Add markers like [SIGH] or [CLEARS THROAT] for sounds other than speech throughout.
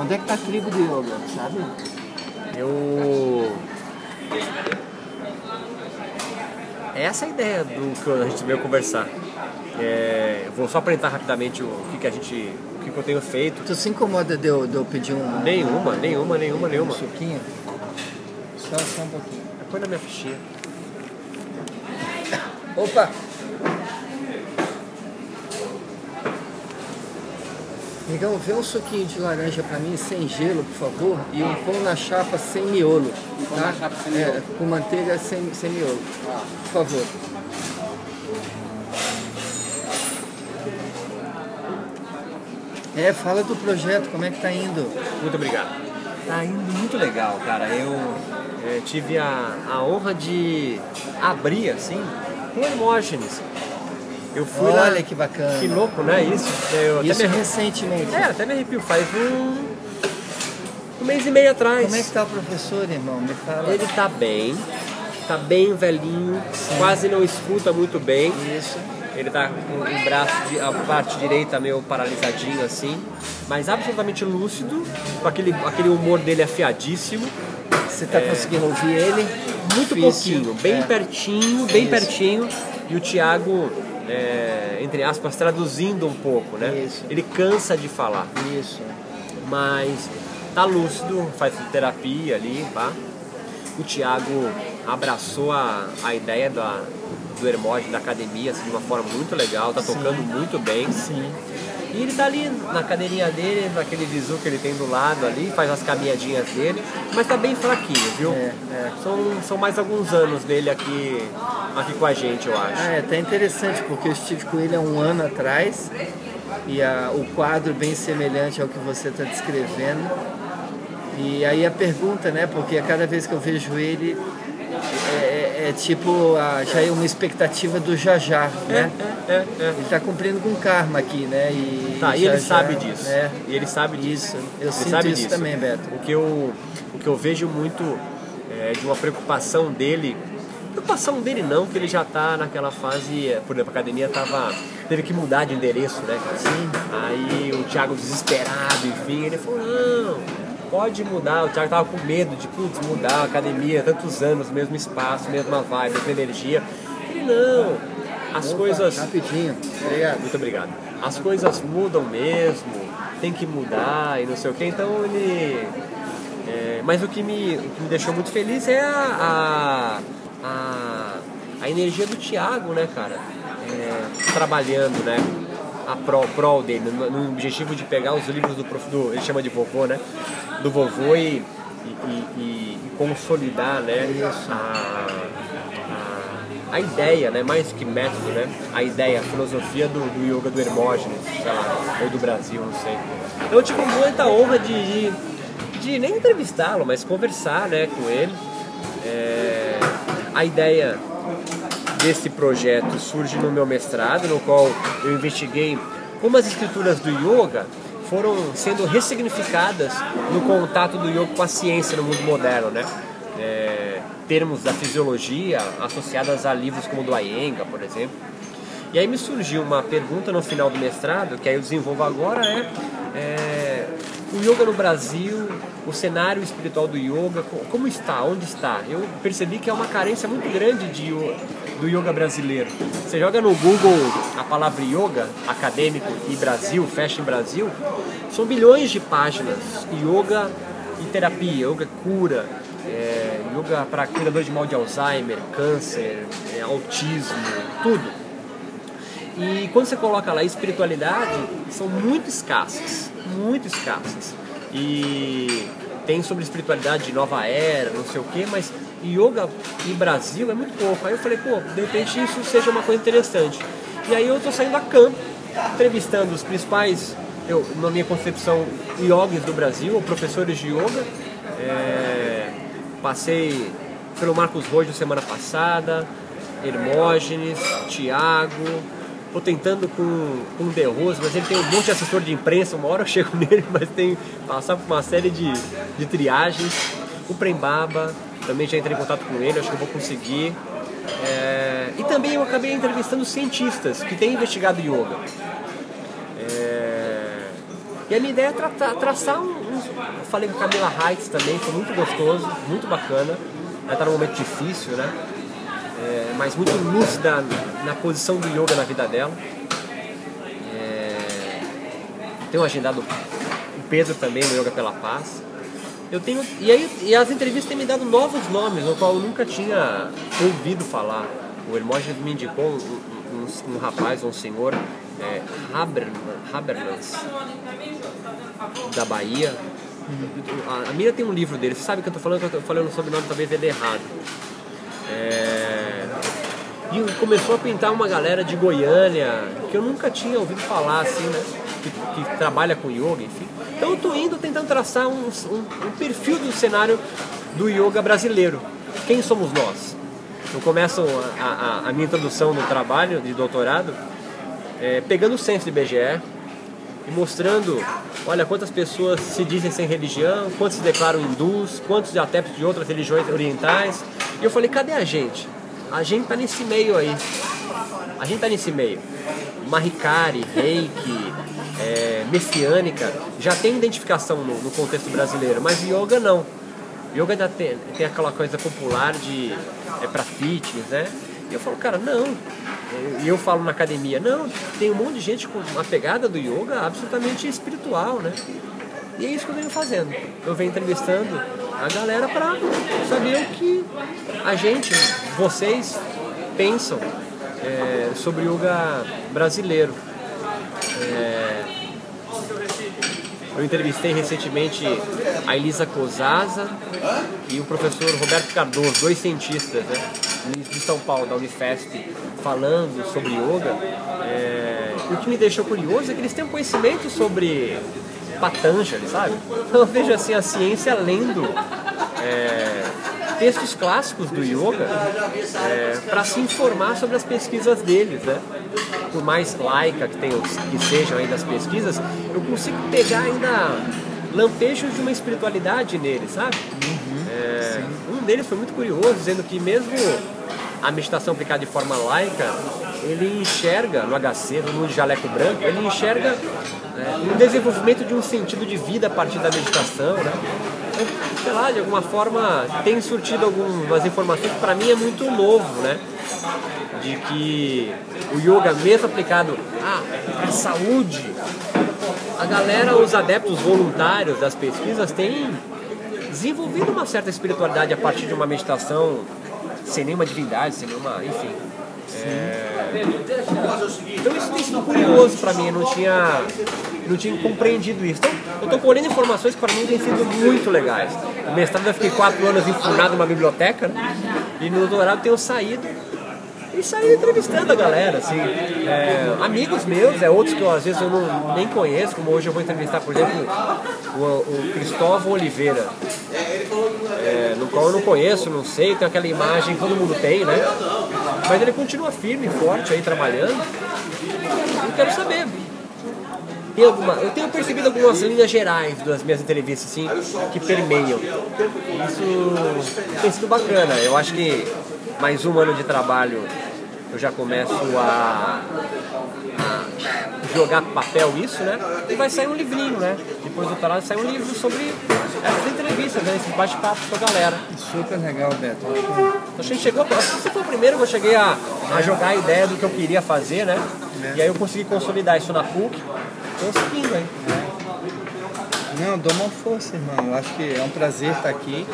Onde é que tá a tribo do yoga, sabe? Eu. Essa é a ideia do que a gente veio conversar. É, eu vou só apresentar rapidamente o que, que a gente. o que, que eu tenho feito. Tu se incomoda de eu, de eu pedir um, Nenhuma, nenhuma, nenhuma, um nenhuma. suquinho? Só, só um pouquinho. Põe na minha fichinha. Opa! Negão, vê um suquinho de laranja pra mim sem gelo, por favor, e um pão na chapa sem miolo. Pão tá? na chapa sem É, miolo. com manteiga sem, sem miolo. Por favor. É, fala do projeto, como é que tá indo? Muito obrigado. Tá indo muito legal, cara. Eu é, tive a, a honra de abrir, assim, com Hermógenes. Eu fui lá. Olha que bacana. Que louco, né? Isso. Eu Isso até me, recentemente. é, até me arrepio. Faz um, um mês e meio atrás. Como é que tá o professor, irmão? Me fala. Ele tá bem, tá bem velhinho, quase não escuta muito bem. Isso. Ele tá com o braço, de, a parte direita meio paralisadinho assim, mas absolutamente lúcido, com aquele, aquele humor dele afiadíssimo, Você tá conseguindo ouvir ele? muito Difícil. pouquinho, bem É. pertinho, bem Isso. pertinho, e o Thiago, é, entre aspas, traduzindo um pouco, né? Isso. Ele cansa de falar, Isso. mas tá lúcido, faz terapia ali, pá. O Thiago abraçou a, a ideia da, do Hermógenes, da academia, assim, de uma forma muito legal, tá tocando muito bem. Sim. E ele tá ali na cadeirinha dele, naquele visu que ele tem do lado ali, faz as caminhadinhas dele, mas tá bem fraquinho, viu? É, é. São, são mais alguns anos dele aqui, aqui com a gente, eu acho. Ah, é até interessante, porque eu estive com ele há um ano atrás e a, o quadro bem semelhante ao que você está descrevendo. E aí a pergunta, né? Porque a cada vez que eu vejo ele é, é- é tipo a, já é uma expectativa do já já, né? É, é. Ele está cumprindo com karma aqui, né? E Tá, e ele sabe disso. É, E ele sabe disso. Isso, eu ele sinto sabe isso disso. também, Beto. O que eu, o que eu vejo muito é, de uma preocupação dele. Preocupação dele não, que ele já tá naquela fase, é, por exemplo, a academia tava. teve que mudar de endereço, né, cara? Sim. Aí o Thiago desesperado, enfim, ele falou, não, pode mudar. O Thiago tava com medo de, putz, mudar a academia, tantos anos, mesmo espaço, mesma vibe, mesma energia. Ele não, as Opa, coisas. Rapidinho, obrigado. Muito obrigado. As coisas mudam mesmo, tem que mudar e não sei o que, então ele. é, mas o que, me, o que me deixou muito feliz é a, a, a, a energia do Thiago, né, cara? É, trabalhando, né? A prol, prol dele, no, no objetivo de pegar os livros do, prof, do. Ele chama de vovô, né? Do vovô e, e, e- e consolidar, né? A, a, a ideia, né, mais que método, né, a ideia, a filosofia do, do yoga do Hermógenes, sei lá, ou do Brasil, não sei. Então tive muita honra de, de, de nem entrevistá-lo, mas conversar, né, com ele. É, a ideia desse projeto surge no meu mestrado, no qual eu investiguei como as escrituras do yoga foram sendo ressignificadas no contato do yoga com a ciência no mundo moderno, né? É, termos da fisiologia associadas a livros como do Iyengar, por exemplo. E aí me surgiu uma pergunta no final do mestrado, que aí eu desenvolvo agora, é, é o yoga no Brasil, o cenário espiritual do yoga, co- como está, onde está? Eu percebi que é uma carência muito grande de, do yoga brasileiro. Você joga no Google a palavra yoga, acadêmico e Brasil, em Brasil, são bilhões de páginas. Yoga e terapia, yoga cura, é, yoga para cuidador de mal de Alzheimer, câncer, é, autismo, tudo. E quando você coloca lá espiritualidade, são muito escassas, muito escassas. E tem sobre espiritualidade de nova era, não sei o que, mas yoga e Brasil é muito pouco. Aí eu falei, pô, de repente isso seja uma coisa interessante. E aí eu tô saindo a campo, entrevistando os principais, eu, na minha concepção, yogis do Brasil, ou professores de yoga. É, passei pelo Marcos Rojo semana passada, Hermógenes, Tiago, Tô tentando com, com o De Rose, mas ele tem um monte de assessor de imprensa, uma hora eu chego [LAUGHS] nele, mas tem passar por uma série de, de triagens. O Prembaba, também já entrei em contato com ele, acho que eu vou conseguir. É, e também eu acabei entrevistando cientistas que têm investigado yoga. É, e a minha ideia é tra- tra- traçar um, um eu falei com a Camila Heights também, foi muito gostoso, muito bacana. Ela está num momento difícil, né? É, mas muito lúcida na posição do yoga na vida dela. É, tenho agendado o Pedro também no Yoga pela Paz. Eu tenho e aí e as entrevistas têm me dado novos nomes, no qual eu nunca tinha ouvido falar. O Hermógenes me indicou um, um, um, rapaz, um senhor, é, Haber, Habermas, da Bahia. A, a Mira tem um livro dele, você sabe que eu estou falando, eu falando o nome talvez ele errado. É, e começou a pintar uma galera de Goiânia, que eu nunca tinha ouvido falar assim, né? Que, que trabalha com yoga, enfim. Então eu estou indo tentando traçar um, um, um perfil do cenário do yoga brasileiro. Quem somos nós? Eu começo a, a, a minha introdução no trabalho de doutorado é, pegando o censo de BGE e mostrando, olha, quantas pessoas se dizem sem religião, quantos se declaram hindus, quantos de adeptos de outras religiões orientais. E eu falei, cadê a gente? A gente tá nesse meio aí. A gente tá nesse meio. Mahikari, Reiki, é, Messiânica, já tem identificação no, no contexto brasileiro, mas yoga não. Yoga ainda tem, tem aquela coisa popular de é para fitness, né? E eu falo, cara, não. E eu falo na academia, não, tem um monte de gente com uma pegada do yoga absolutamente espiritual, né? E é isso que eu venho fazendo. Eu venho entrevistando a galera para saber o que a gente, vocês, pensam é, sobre yoga brasileiro. É, eu entrevistei recentemente a Elisa Cosaza e o professor Roberto Cardoso, dois cientistas né, de São Paulo, da Unifesp, falando sobre yoga. É, o que me deixou curioso é que eles têm um conhecimento sobre Patanjali, sabe? Então eu vejo assim a ciência lendo é, textos clássicos do yoga é, para se informar sobre as pesquisas deles, né? Por mais laica que, tenham, que sejam ainda as pesquisas, eu consigo pegar ainda lampejos de uma espiritualidade neles, sabe? Uhum, é, deles foi muito curioso, dizendo que mesmo a meditação aplicada de forma laica, ele enxerga no HC, no jaleco branco, ele enxerga é, um desenvolvimento de um sentido de vida a partir da meditação, né? sei lá, de alguma forma tem surtido algumas informações que para mim é muito novo, né? De que o yoga, mesmo aplicado à saúde, a galera, os adeptos voluntários das pesquisas têm desenvolvido uma certa espiritualidade a partir de uma meditação sem nenhuma divindade, sem nenhuma, enfim. É... Então isso tem sido curioso para mim, eu não tinha, não tinha compreendido isso. Então eu estou colhendo informações que para mim têm sido muito legais. No mestrado eu fiquei quatro anos enfurnado numa biblioteca né? e no doutorado tenho saído e saí entrevistando a galera, assim, é, amigos meus, é outros que eu, às vezes eu não, nem conheço, como hoje eu vou entrevistar, por exemplo, o, o Cristóvão Oliveira, é, no qual eu não conheço, não sei, tem aquela imagem que todo mundo tem, né? Mas ele continua firme, forte aí, trabalhando. Eu quero saber. Tem alguma, eu tenho percebido algumas linhas gerais das minhas entrevistas, assim, que permeiam. Isso tem sido bacana. Eu acho que mais um ano de trabalho eu já começo a, a jogar papel isso, né? E vai sair um livrinho, né? Depois do doutorado sai um livro sobre essas entrevistas, né? Esses bate-papos com a galera. Super legal, Beto. Então a gente chegou, você foi o primeiro que eu cheguei a, a jogar a ideia do que eu queria fazer, né? É. E aí eu consegui consolidar isso na PUC. Tô seguindo aí. Não, dou uma força, irmão. Eu acho que é um prazer estar aqui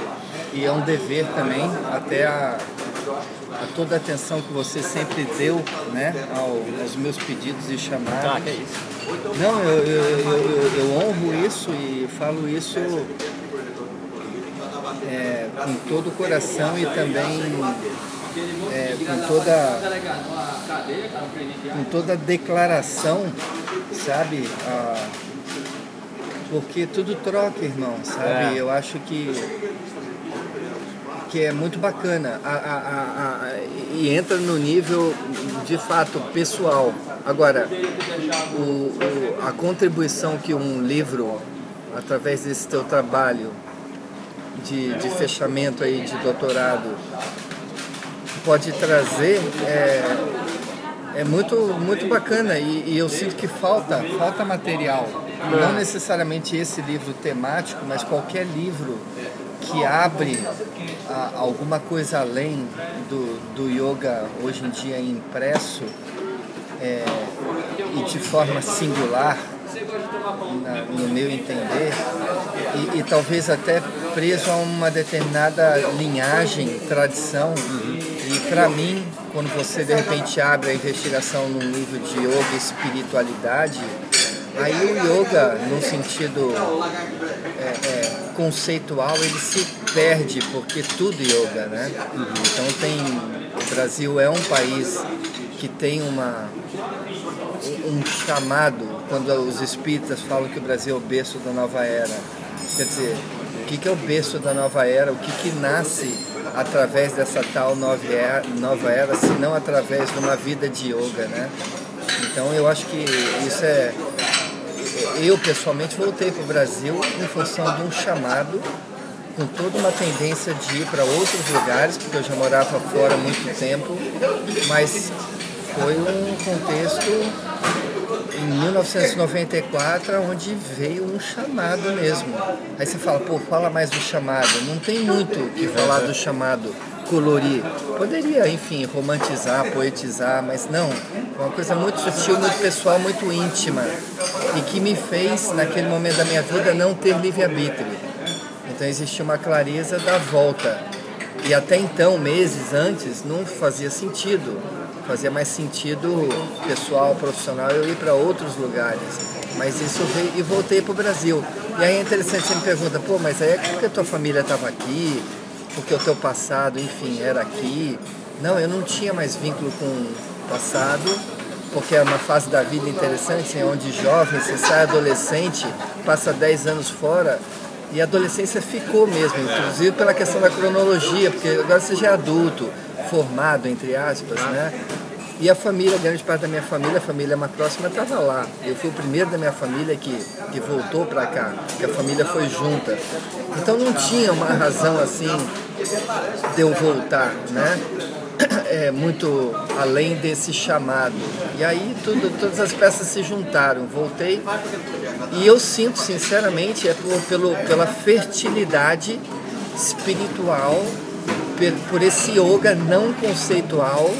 e é um dever também, até a a toda a atenção que você sempre deu né, ao, aos meus pedidos e chamados. Ah, que é isso. Não, eu, eu, eu, eu, honro isso e falo isso é, com todo o coração e também é, com toda com toda declaração, sabe? Ah, porque tudo troca, irmão, sabe? É. Eu acho que que é muito bacana. A, a, a, e entra no nível de fato pessoal. Agora, o, o, a contribuição que um livro, através desse teu trabalho de, de fechamento aí de doutorado, pode trazer é, é muito, muito bacana. E, e eu sinto que falta, falta material. Não necessariamente esse livro temático, mas qualquer livro que abre a, alguma coisa além do, do yoga hoje em dia impresso é, e de forma singular, na, no meu entender, e, e, talvez até preso a uma determinada linhagem, tradição. E para mim, quando você de repente abre a investigação num livro de yoga e espiritualidade, aí o yoga, no sentido é, é, conceitual, ele se perde, porque tudo yoga, né? Então tem. O Brasil é um país que tem uma, um chamado, quando os espíritas falam que o Brasil é o berço da nova era. Quer dizer, o que, é o berço da nova era? O que, que nasce através dessa tal nova era, nova era, se não através de uma vida de yoga, né? Então eu acho que isso é. Eu pessoalmente voltei para o Brasil em função de um chamado com toda uma tendência de ir para outros lugares, porque eu já morava fora há muito tempo, mas foi um contexto em 1994 onde veio um chamado mesmo. Aí você fala, pô, fala mais do chamado. Não tem muito o que falar do chamado, colorir. Poderia, enfim, romantizar, poetizar, mas não. Foi uma coisa muito sutil, muito pessoal, muito íntima. E que me fez, naquele momento da minha vida, não ter livre-arbítrio. Então existia uma clareza da volta. E até então, meses antes, não fazia sentido fazia mais sentido pessoal, profissional, eu ir para outros lugares. Mas isso veio e voltei para o Brasil. E aí é interessante, você me pergunta, pô, mas aí é porque a tua família estava aqui, porque o teu passado, enfim, era aqui. Não, eu não tinha mais vínculo com o passado, porque é uma fase da vida interessante, onde jovem, você sai adolescente, passa 10 anos fora, e a adolescência ficou mesmo, inclusive pela questão da cronologia, porque agora você já é adulto, formado, entre aspas, né? E a família, grande parte da minha família, a família mais próxima, estava lá. Eu fui o primeiro da minha família que, que voltou para cá, que a família foi junta. Então não tinha uma razão assim de eu voltar, né? [CLEARS THROAT] É, muito além desse chamado. E aí tudo, todas as peças se juntaram. Voltei e eu sinto, sinceramente, é por, pelo, pela fertilidade espiritual por esse yoga não conceitual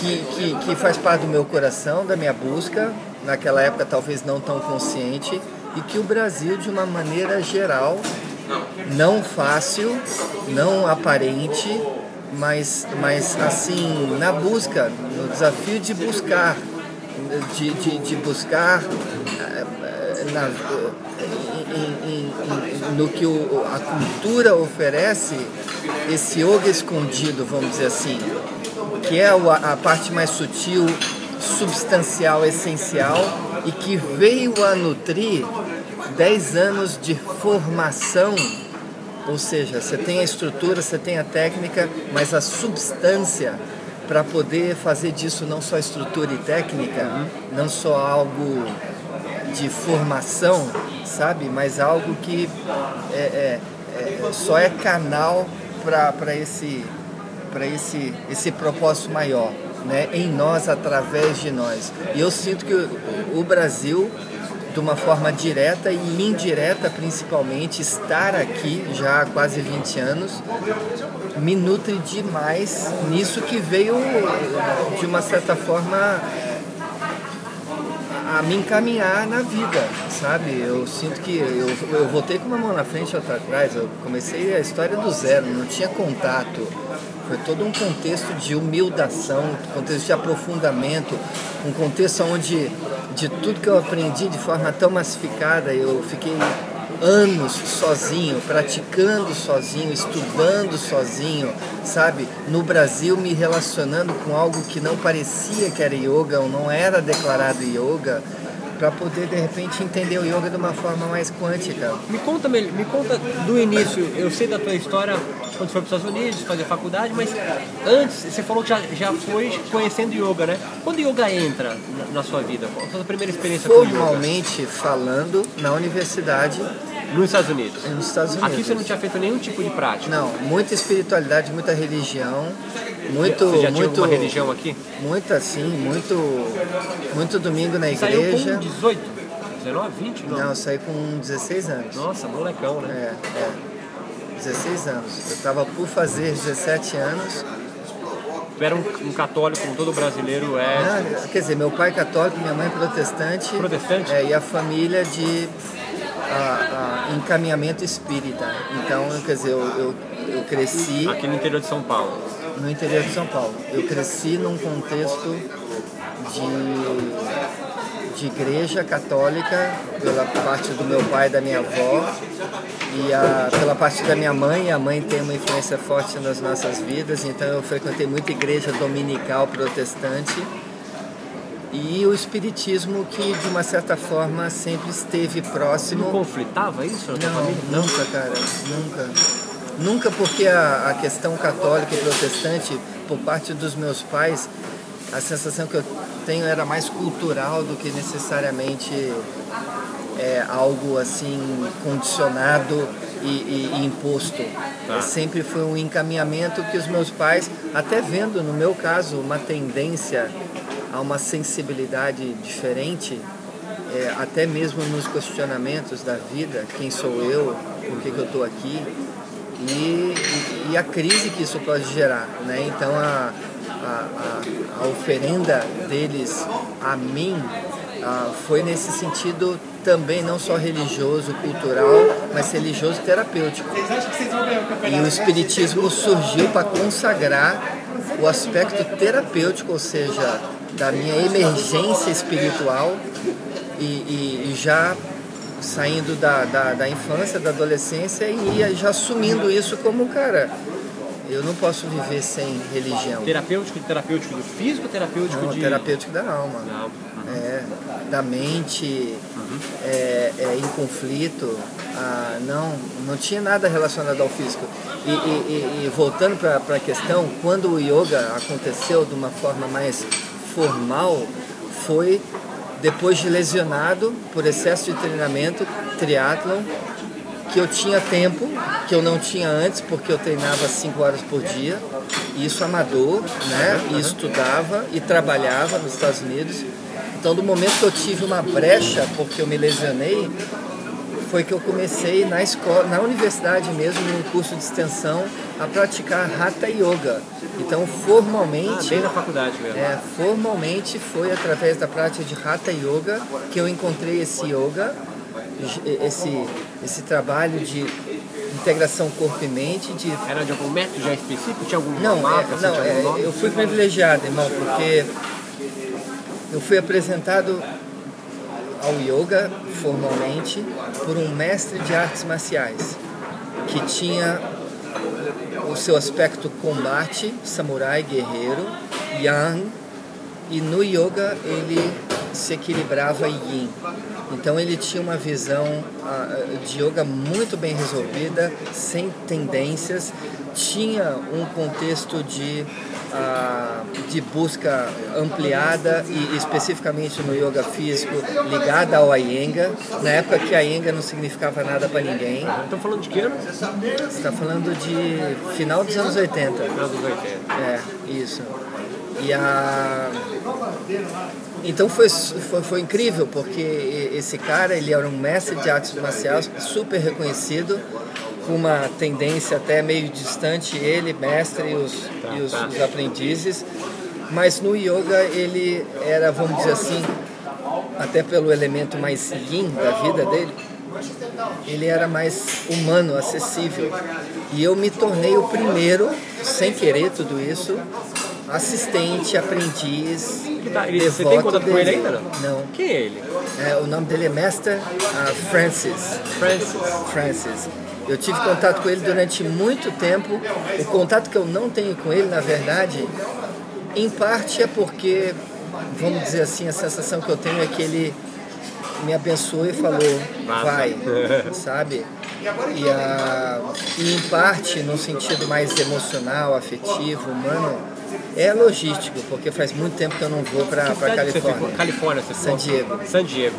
que, que, que faz parte do meu coração, da minha busca, naquela época talvez não tão consciente, e que o Brasil, de uma maneira geral, não fácil, não aparente, mas, mas assim, na busca, no desafio de buscar, de, de, de buscar eh, na, em, em, no que o, a cultura oferece, esse yoga escondido, vamos dizer assim, que é a, parte mais sutil, substancial, essencial e que veio a nutrir 10 anos de formação, ou seja, você tem a estrutura, você tem a técnica, mas a substância para poder fazer disso não só estrutura e técnica, não só algo de formação, sabe? Mas algo que é, é, é só é canal para esse, esse, esse propósito maior, né? em nós, através de nós. E eu sinto que o, o Brasil, de uma forma direta e indireta principalmente, estar aqui já há quase 20 anos, me nutre demais nisso que veio, de uma certa forma, a me encaminhar na vida, sabe? Eu sinto que eu, eu voltei com uma mão na frente e outra atrás. Eu comecei a história do zero, não tinha contato. Foi todo um contexto de humildação, um contexto de aprofundamento, um contexto onde de tudo que eu aprendi de forma tão massificada, eu fiquei anos sozinho, praticando sozinho, estudando sozinho, sabe? No Brasil me relacionando com algo que não parecia que era yoga ou não era declarado yoga, para poder de repente entender o yoga de uma forma mais quântica. Me conta, me conta do início. Eu sei da tua história quando foi para os Estados Unidos fazer faculdade, mas antes você falou que já, já foi conhecendo yoga, né? Quando yoga entra na, sua vida? Qual foi a primeira experiência Formalmente com yoga? Falando, na universidade nos Estados Unidos? Nos Estados Unidos. Aqui você não tinha feito nenhum tipo de prática? Não, muita espiritualidade, muita religião, muito... Você já muito, tinha uma religião aqui? Muita, sim, muito, muito domingo na igreja. Saiu com 18? 19, 20? Não, Não, eu saí com 16 anos. Nossa, molecão, né? É, é. 16 anos. Eu estava por fazer 17 anos. Tu era um, um católico, como todo brasileiro é. Ah, quer dizer, meu pai é católico, minha mãe é protestante. Protestante? É, e a família de a- a encaminhamento espírita. Então, quer dizer, eu, eu, eu cresci Aqui no interior de São Paulo. no interior de São Paulo. Eu cresci num contexto de, de igreja católica, pela parte do meu pai e da minha avó, e a, pela parte da minha mãe. A mãe tem uma influência forte nas nossas vidas, então eu frequentei muita igreja dominical protestante. E o espiritismo que, de uma certa forma, sempre esteve Não próximo conflitava isso não, nunca, cara, nunca. Nunca porque a, a questão católica e protestante, por parte dos meus pais, a sensação que eu tenho era mais cultural do que necessariamente é, algo assim condicionado e, e- e imposto. Tá. Sempre foi um encaminhamento que os meus pais, até vendo no meu caso uma tendência a uma sensibilidade diferente, é, até mesmo nos questionamentos da vida, quem sou eu, por que, que eu estou aqui, e, e- a crise que isso pode gerar. Né? Então a, a, a- a oferenda deles a mim ah, foi nesse sentido também não só religioso, cultural, mas religioso terapêutico. E o Espiritismo surgiu para consagrar o aspecto terapêutico, ou seja, da minha emergência espiritual e, e- e já saindo da, da, da infância, da adolescência e ia já assumindo isso como, cara, eu não posso viver sem religião. Terapêutico, terapêutico do físico, terapêutico Não, de. terapêutico da alma. Não. É, da mente, é, é, em conflito, ah, não, não tinha nada relacionado ao físico. E, e- e- e voltando para a questão, quando o yoga aconteceu de uma forma mais formal, foi depois de lesionado por excesso de treinamento, triatlon, que eu tinha tempo, que eu não tinha antes, porque eu treinava cinco horas por dia, isso amador, né? E estudava e trabalhava nos Estados Unidos. Então, do momento que eu tive uma brecha, porque eu me lesionei, foi que eu comecei na escola, na universidade mesmo, num curso de extensão, a praticar Hatha Yoga. Então, Ah, formalmente, bem na faculdade mesmo. é, formalmente foi através da prática de Hatha Yoga que eu encontrei esse yoga, esse, esse trabalho de integração corpo e mente, de Era de algum método já específico? Tinha algum não, marca? é, assim, não algum é, eu fui privilegiado, irmão, porque eu fui apresentado ao yoga formalmente por um mestre de artes marciais que tinha o seu aspecto combate, samurai, guerreiro, yang, e no yoga ele se equilibrava yin. Então ele tinha uma visão ah, de yoga muito bem resolvida, sem tendências, tinha um contexto de, ah, de busca ampliada e especificamente no yoga físico ligada ao Iyengar, na época que a Iyengar não significava nada para ninguém. Estamos falando de que ano? Está falando de final dos anos 80. Final dos 80. É, isso. E a... Então foi, foi, foi incrível, porque esse cara, ele era um mestre de artes marciais super reconhecido, com uma tendência até meio distante, ele, mestre, e os, e os, os aprendizes. Mas no yoga ele era, vamos dizer assim, até pelo elemento mais yin da vida dele, ele era mais humano, acessível. E eu me tornei o primeiro, sem querer tudo isso, assistente, aprendiz, Que tá- ele- você tem contato com dele. ele ainda, não? Não. Quem é ele? É, o nome dele é Master ah, Francis. Francis. Francis. Eu tive contato com ele durante muito tempo. O contato que eu não tenho com ele, na verdade, em parte é porque, vamos dizer assim, a sensação que eu tenho é que ele me abençoou e falou, vai, [LAUGHS] sabe? E, a, e em parte, no sentido mais emocional, afetivo, humano, é logístico, porque faz muito tempo que eu não vou para cidade você ficou? Califórnia. Califórnia, você San? Diego. San Diego.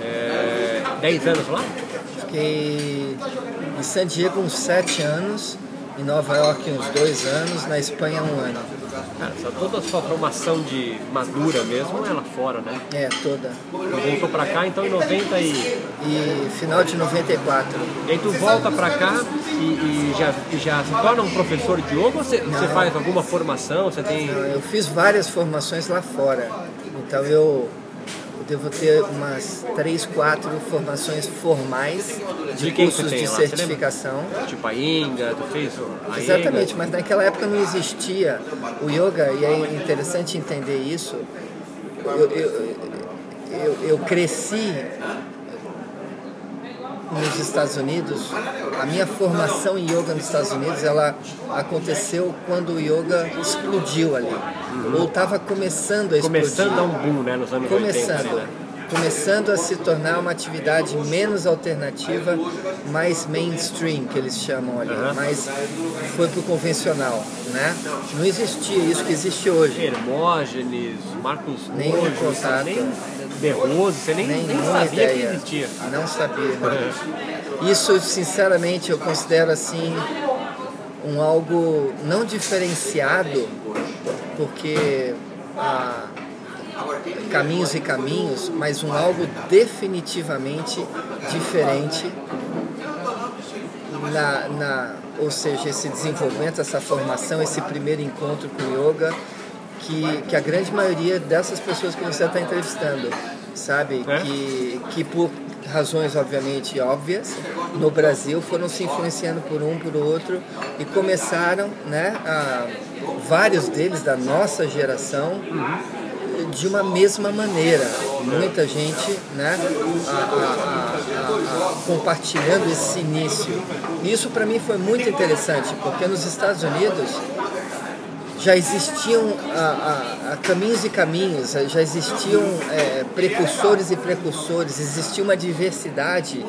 É. É, 10 anos lá? Fiquei em San Diego uns sete anos, em Nova York uns dois anos, na Espanha um ano. Cara, só toda a sua formação de madura mesmo é lá fora, né? É, toda. Voltou pra cá então em 90 e. E final de 94. E aí tu volta pra cá e, e já, e já se torna um professor de yoga ou você, você faz alguma formação? Você tem. Eu fiz várias formações lá fora. Então eu devo ter umas três, quatro formações formais de, De cursos de lá? Certificação. Tipo a Inga, tu fez a Exatamente, Inga? mas naquela época não existia o yoga e é interessante entender isso. Eu, eu, eu, eu cresci nos Estados Unidos. A minha formação em yoga nos Estados Unidos ela aconteceu quando o yoga explodiu ali, ou estava começando a explodir Começando a um boom, né? Nos anos 80. começando, ali, né? começando a se tornar uma atividade menos alternativa, mais mainstream que eles chamam ali, Aham. mas foi pro convencional, né? Não existia isso que existe hoje. Hermógenes, Marcos Nem Rojo, contato. nem De Rose, você nem, nem Nenhuma sabia ideia. que existia. Não sabia. né? Isso, sinceramente, eu considero assim um algo não diferenciado, porque ah, caminhos e caminhos, mas um algo definitivamente diferente na, na, ou seja, esse desenvolvimento, essa formação, esse primeiro encontro com o yoga, que, que a grande maioria dessas pessoas que você está entrevistando, sabe, É? que, que por razões obviamente óbvias, no Brasil foram se influenciando por um, por outro e começaram, né, a, vários deles da nossa geração, de uma mesma maneira. Muita gente né, a- a- a- compartilhando esse início. E isso para mim foi muito interessante, porque nos Estados Unidos já existiam a- a- a caminhos e caminhos, já existiam é, precursores e precursores, existia uma diversidade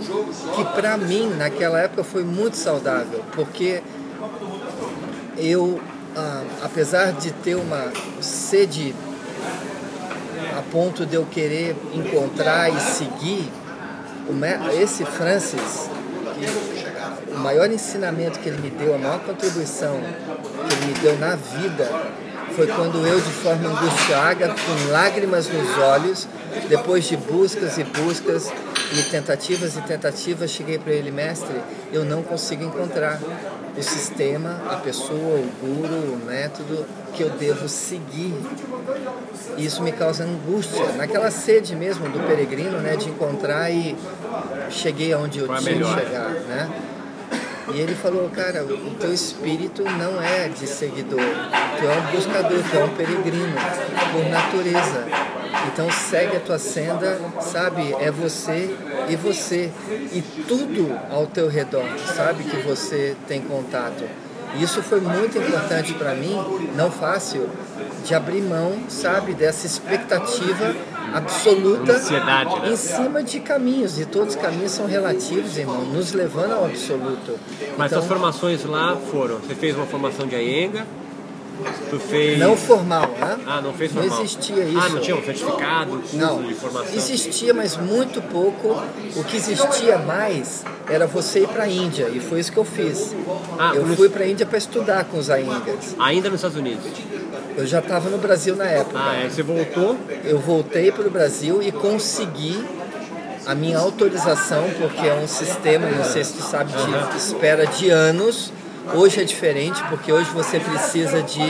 que para mim naquela época foi muito saudável, porque eu, ah, apesar de ter uma sede a ponto de eu querer encontrar e seguir esse Francis, que o maior ensinamento que ele me deu, a maior contribuição que ele me deu na vida foi quando eu, de forma angustiada, com lágrimas nos olhos, depois de buscas e buscas e tentativas e tentativas, cheguei para ele, mestre, eu não consigo encontrar o sistema, a pessoa, o guru, o método que eu devo seguir isso me causa angústia, naquela sede mesmo do peregrino, né, de encontrar e cheguei aonde eu é tinha que chegar, né? E ele falou, cara, o teu espírito não é de seguidor, tu é um buscador, tu é um peregrino, por natureza. Então segue a tua senda, sabe? É você e você. E tudo ao teu redor, sabe? Que você tem contato. Isso foi muito importante para mim, não fácil, de abrir mão, sabe, dessa expectativa absoluta Ansiedade, né? em cima de caminhos. E todos os caminhos são relativos, irmão, nos levando ao absoluto. Mas Então, suas formações lá foram, você fez uma formação de Ayenga, tu fez... não formal, né? Ah, não fez Não formal. existia isso. Ah, não tinha um certificado, Não, de formação? existia, mas muito pouco. O que existia mais era você ir para a Índia, e foi isso que eu fiz. Ah, eu no- fui para a Índia para estudar com os Aingas. Ainda nos Estados Unidos. Eu já estava no Brasil na época. Ah, é, você voltou, Eu voltei para o Brasil e consegui a minha autorização, porque é um sistema, não sei se tu sabe, de espera de anos. Hoje é diferente, porque hoje você precisa de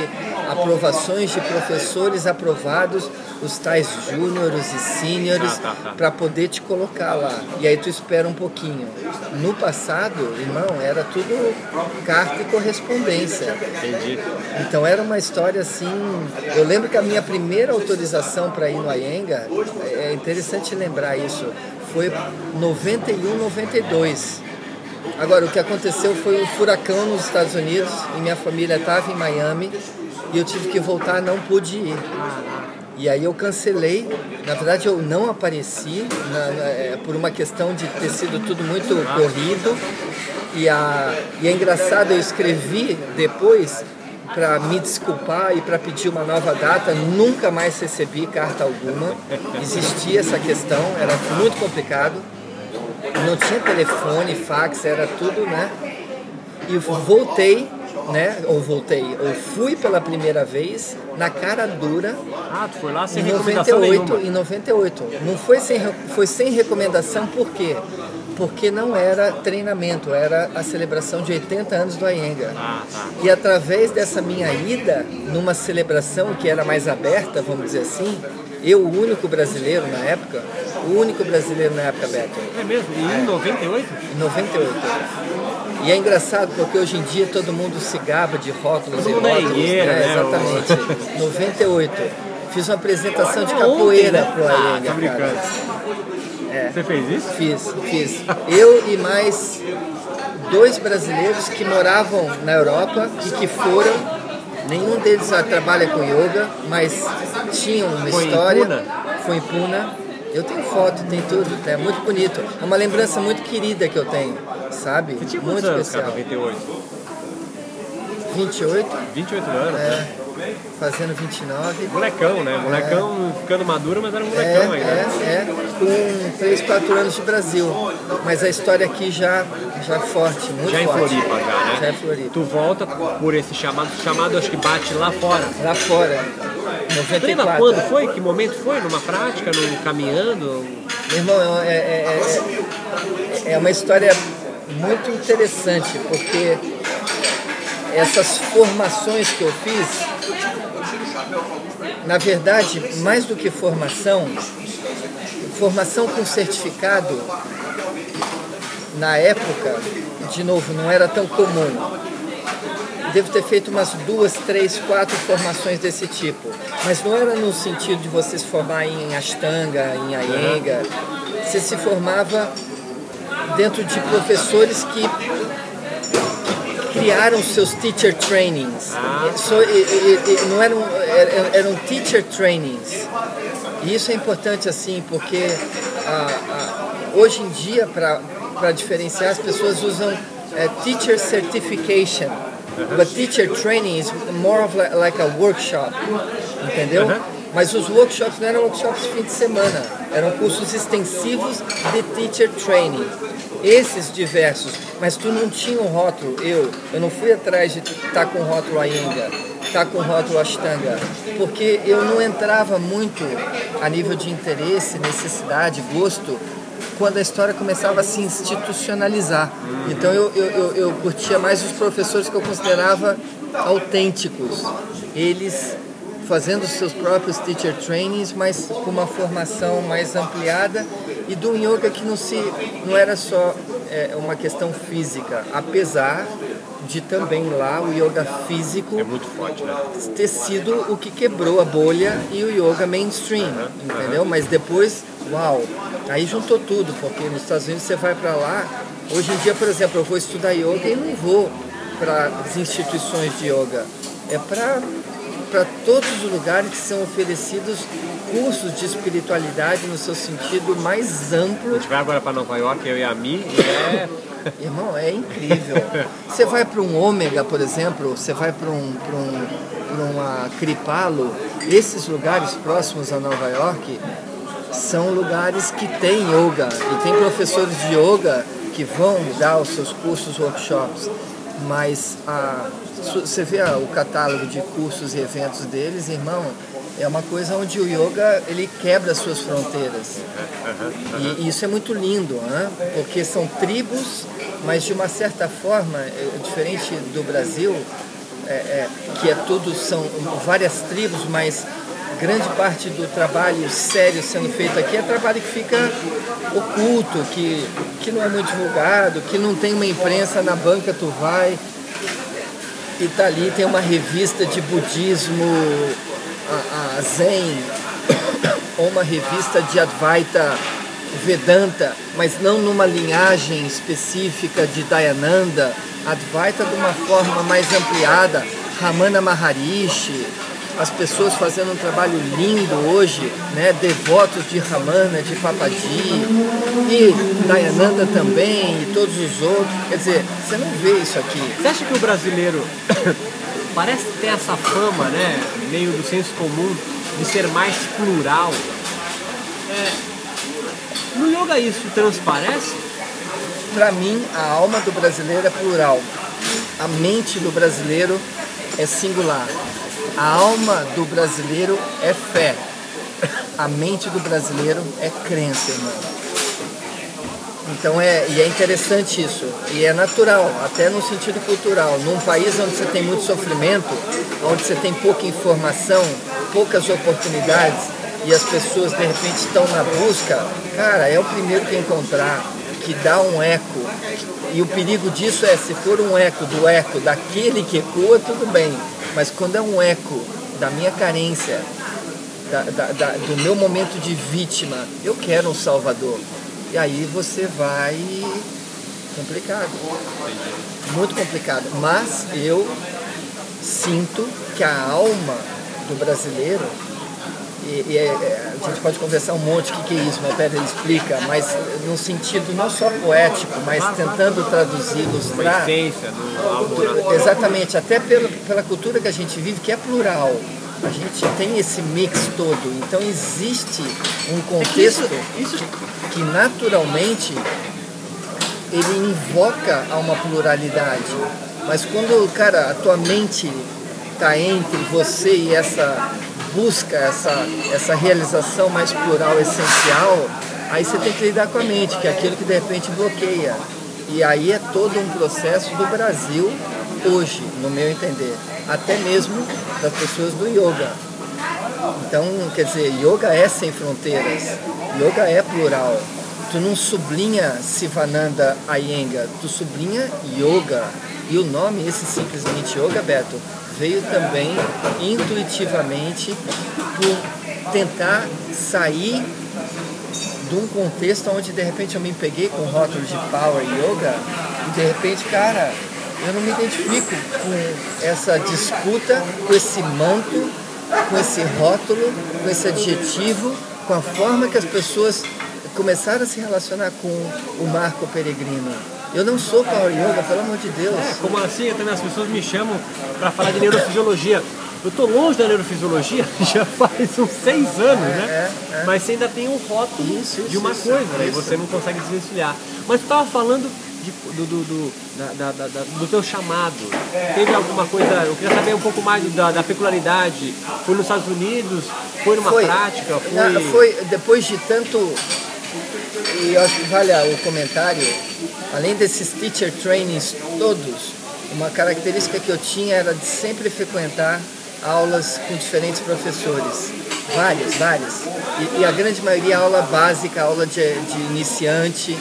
aprovações de professores aprovados, os tais júniores e sêniores, Ah, tá, tá. para poder te colocar lá. E aí tu espera um pouquinho. No passado, irmão, era tudo carta e correspondência. entendi. Então era uma história assim. Eu lembro que a minha primeira autorização para ir no Ayenga, é interessante lembrar isso, foi 91, 92. Agora, o que aconteceu foi um furacão nos Estados Unidos e minha família estava em Miami e eu tive que voltar, não pude ir. E aí eu cancelei, na verdade eu não apareci na- na- é, por uma questão de ter sido tudo muito corrido. E, a, e é engraçado, eu escrevi depois para me desculpar e para pedir uma nova data, nunca mais recebi carta alguma. Existia essa questão, era muito complicado. Não tinha telefone, fax, era tudo, né? E voltei né? Ou voltei, ou fui pela primeira vez na cara dura Ah, tu foi lá sem em recomendação 98, nenhuma. em 98. Não foi sem, foi sem recomendação, por quê? Porque não era treinamento, era a celebração de 80 anos do Ayenga. Ah, tá. E através dessa minha ida, numa celebração que era mais aberta, vamos dizer assim, eu, o único brasileiro na época, o único brasileiro na época, Beto, É mesmo? E em 98? em 98. E é engraçado porque hoje em dia todo mundo se gaba de rótulos Todo e é rótulos. engueira, né? Exatamente. 98. Fiz uma apresentação de capoeira né? pro Ah, Ayenga, tô brincando. É. Você fez isso? Fiz, fiz. Eu e mais dois brasileiros que moravam na Europa e que foram. Nenhum deles já trabalha com yoga, mas tinham uma Foi em história. Puna? Foi em Puna. Eu tenho foto, tem tudo, é muito bonito. É uma lembrança muito querida que eu tenho, sabe? Você tinha muito anos, cara, especial. 98? 28, 28 anos. é, fazendo 29. Molecão, né? Molecão ficando maduro, mas era um É, molecão ainda. é, é, com 3, 4 anos de Brasil. Mas a história aqui já, já forte, muito Já em forte. Floripa, já, né? Já em Floripa. Tu volta por esse chamado, chamado acho que bate lá fora. Lá fora, Tu lembra 94. quando foi? Que momento foi? Numa prática, num caminhando? Meu irmão, é, é, é, é uma história muito interessante, porque essas formações que eu fiz, na verdade, mais do que formação, formação com certificado, na época, de novo, não era tão comum. Devo ter feito umas duas, três, quatro formações desse tipo. Mas não era no sentido de você se formar em Ashtanga, em Iyengar. Você se formava dentro de professores que, criaram seus teacher trainings. So, e- e- e- não eram, eram, teacher trainings. E isso é importante assim, porque ah, ah, hoje em dia, para diferenciar, as pessoas usam eh, teacher certification. But teacher training is more of li- like a workshop, entendeu? Uhum. Mas os workshops não eram workshops de fim de semana, eram cursos extensivos de teacher training. Esses diversos, mas tu não tinha um rótulo, eu, eu não fui atrás de estar com rótulo ainda, estar com rótulo Ashtanga, porque eu não entrava muito a nível de interesse, necessidade, gosto, quando a história começava a se institucionalizar. Então eu, eu, eu, eu curtia mais os professores que eu considerava autênticos. Eles fazendo seus próprios teacher trainings, mas com uma formação mais ampliada e do yoga que não se não era só é, uma questão física, apesar de também lá o yoga físico É muito forte, né? ter sido o que quebrou a bolha e o yoga mainstream, entendeu? Mas depois, uau, aí juntou tudo, porque nos Estados Unidos você vai para lá, hoje em dia, por exemplo, eu vou estudar yoga e não vou para as instituições de yoga, é para para todos os lugares que são oferecidos cursos de espiritualidade no seu sentido mais amplo A gente vai agora pra Nova York, eu e a Mi, e é. [LAUGHS] Irmão, é incrível. Você vai para um ômega, por exemplo, você vai para um, pra um, pra uma Kripalo, esses lugares próximos a Nova York são lugares que tem yoga e tem professores de yoga que vão dar os seus cursos, workshops. Mas a, você vê o catálogo de cursos e eventos deles, irmão, é uma coisa onde o yoga ele quebra as suas fronteiras. E, e isso é muito lindo, porque são tribos, mas de uma certa forma, é, diferente do Brasil, é, é, que é tudo, são várias tribos, mas grande parte do trabalho sério sendo feito aqui é trabalho que fica oculto, que, que não é muito divulgado, que não tem uma imprensa na banca, tu vai e tá ali, tem uma revista de budismo a, a Zen, [COUGHS] ou uma revista de Advaita Vedanta, mas não numa linhagem específica de Dayananda, Advaita de uma forma mais ampliada, Ramana Maharishi, as pessoas fazendo um trabalho lindo hoje, né? devotos de Ramana, de Papaji, e Dayananda também, e todos os outros. Quer dizer, você não vê isso aqui. Você acha que o brasileiro [COUGHS] parece ter essa fama, né, meio do senso comum, de ser mais plural? É, no yoga isso transparece? Para mim, a alma do brasileiro é plural. a mente do brasileiro é singular. A alma do brasileiro é fé. A mente do brasileiro é crença, irmão. Então é, e é interessante isso, e é natural, até no sentido cultural. Num país onde você tem muito sofrimento, onde você tem pouca informação, poucas oportunidades, e as pessoas de repente estão na busca, cara, é o primeiro que encontrar, que dá um eco. E o perigo disso é, se for um eco do eco daquele que ecoa, tudo bem. Mas quando é um eco da minha carência, da, da, da, do meu momento de vítima, eu quero um salvador. E aí você vai complicado. Muito complicado. Mas eu sinto que a alma do brasileiro e, e é, é, a gente pode conversar um monte o que, que é isso, mas pera, explica, mas no sentido não só poético, mas tentando traduzir, ilustrar. do Exatamente, até pela, pela cultura que a gente vive, que é plural. A gente tem esse mix todo, então existe um contexto que naturalmente ele invoca a uma pluralidade. Mas quando, cara, a tua mente está entre você e essa busca essa, essa realização mais plural, essencial, aí você tem que lidar com a mente, que é aquilo que de repente bloqueia. E aí é todo um processo do Brasil hoje, no meu entender, até mesmo das pessoas do yoga. Então, quer dizer, yoga é sem fronteiras, yoga é plural. Tu não sublinha Sivananda Iyengar, tu sublinha yoga. E o nome, esse simplesmente yoga, Beto, veio também intuitivamente por tentar sair de um contexto onde de repente eu me peguei com rótulos de Power Yoga e de repente, cara, eu não me identifico com essa disputa, com esse manto, com esse rótulo, com esse adjetivo, com a forma que as pessoas começaram a se relacionar com o Marco Peregrino. Eu não sou Power Yoga, pelo amor de Deus. É, como assim, também as pessoas me chamam para falar de neurofisiologia. Eu estou longe da neurofisiologia [LAUGHS] já faz uns seis anos, né? É, é. Mas você ainda tem um rótulo isso, isso, de uma isso, coisa, né? E você não consegue desvencilhar. Mas tu estava falando de, do, do, do, da, da, da, do teu chamado. Teve alguma coisa, eu queria saber um pouco mais da, da peculiaridade. Foi nos Estados Unidos? Foi numa foi, prática? Foi... foi depois de tanto e eu acho que vale o comentário, além desses teacher trainings todos, uma característica que eu tinha era de sempre frequentar aulas com diferentes professores. Várias, várias. E, e a grande maioria aula básica, aula de, de iniciante,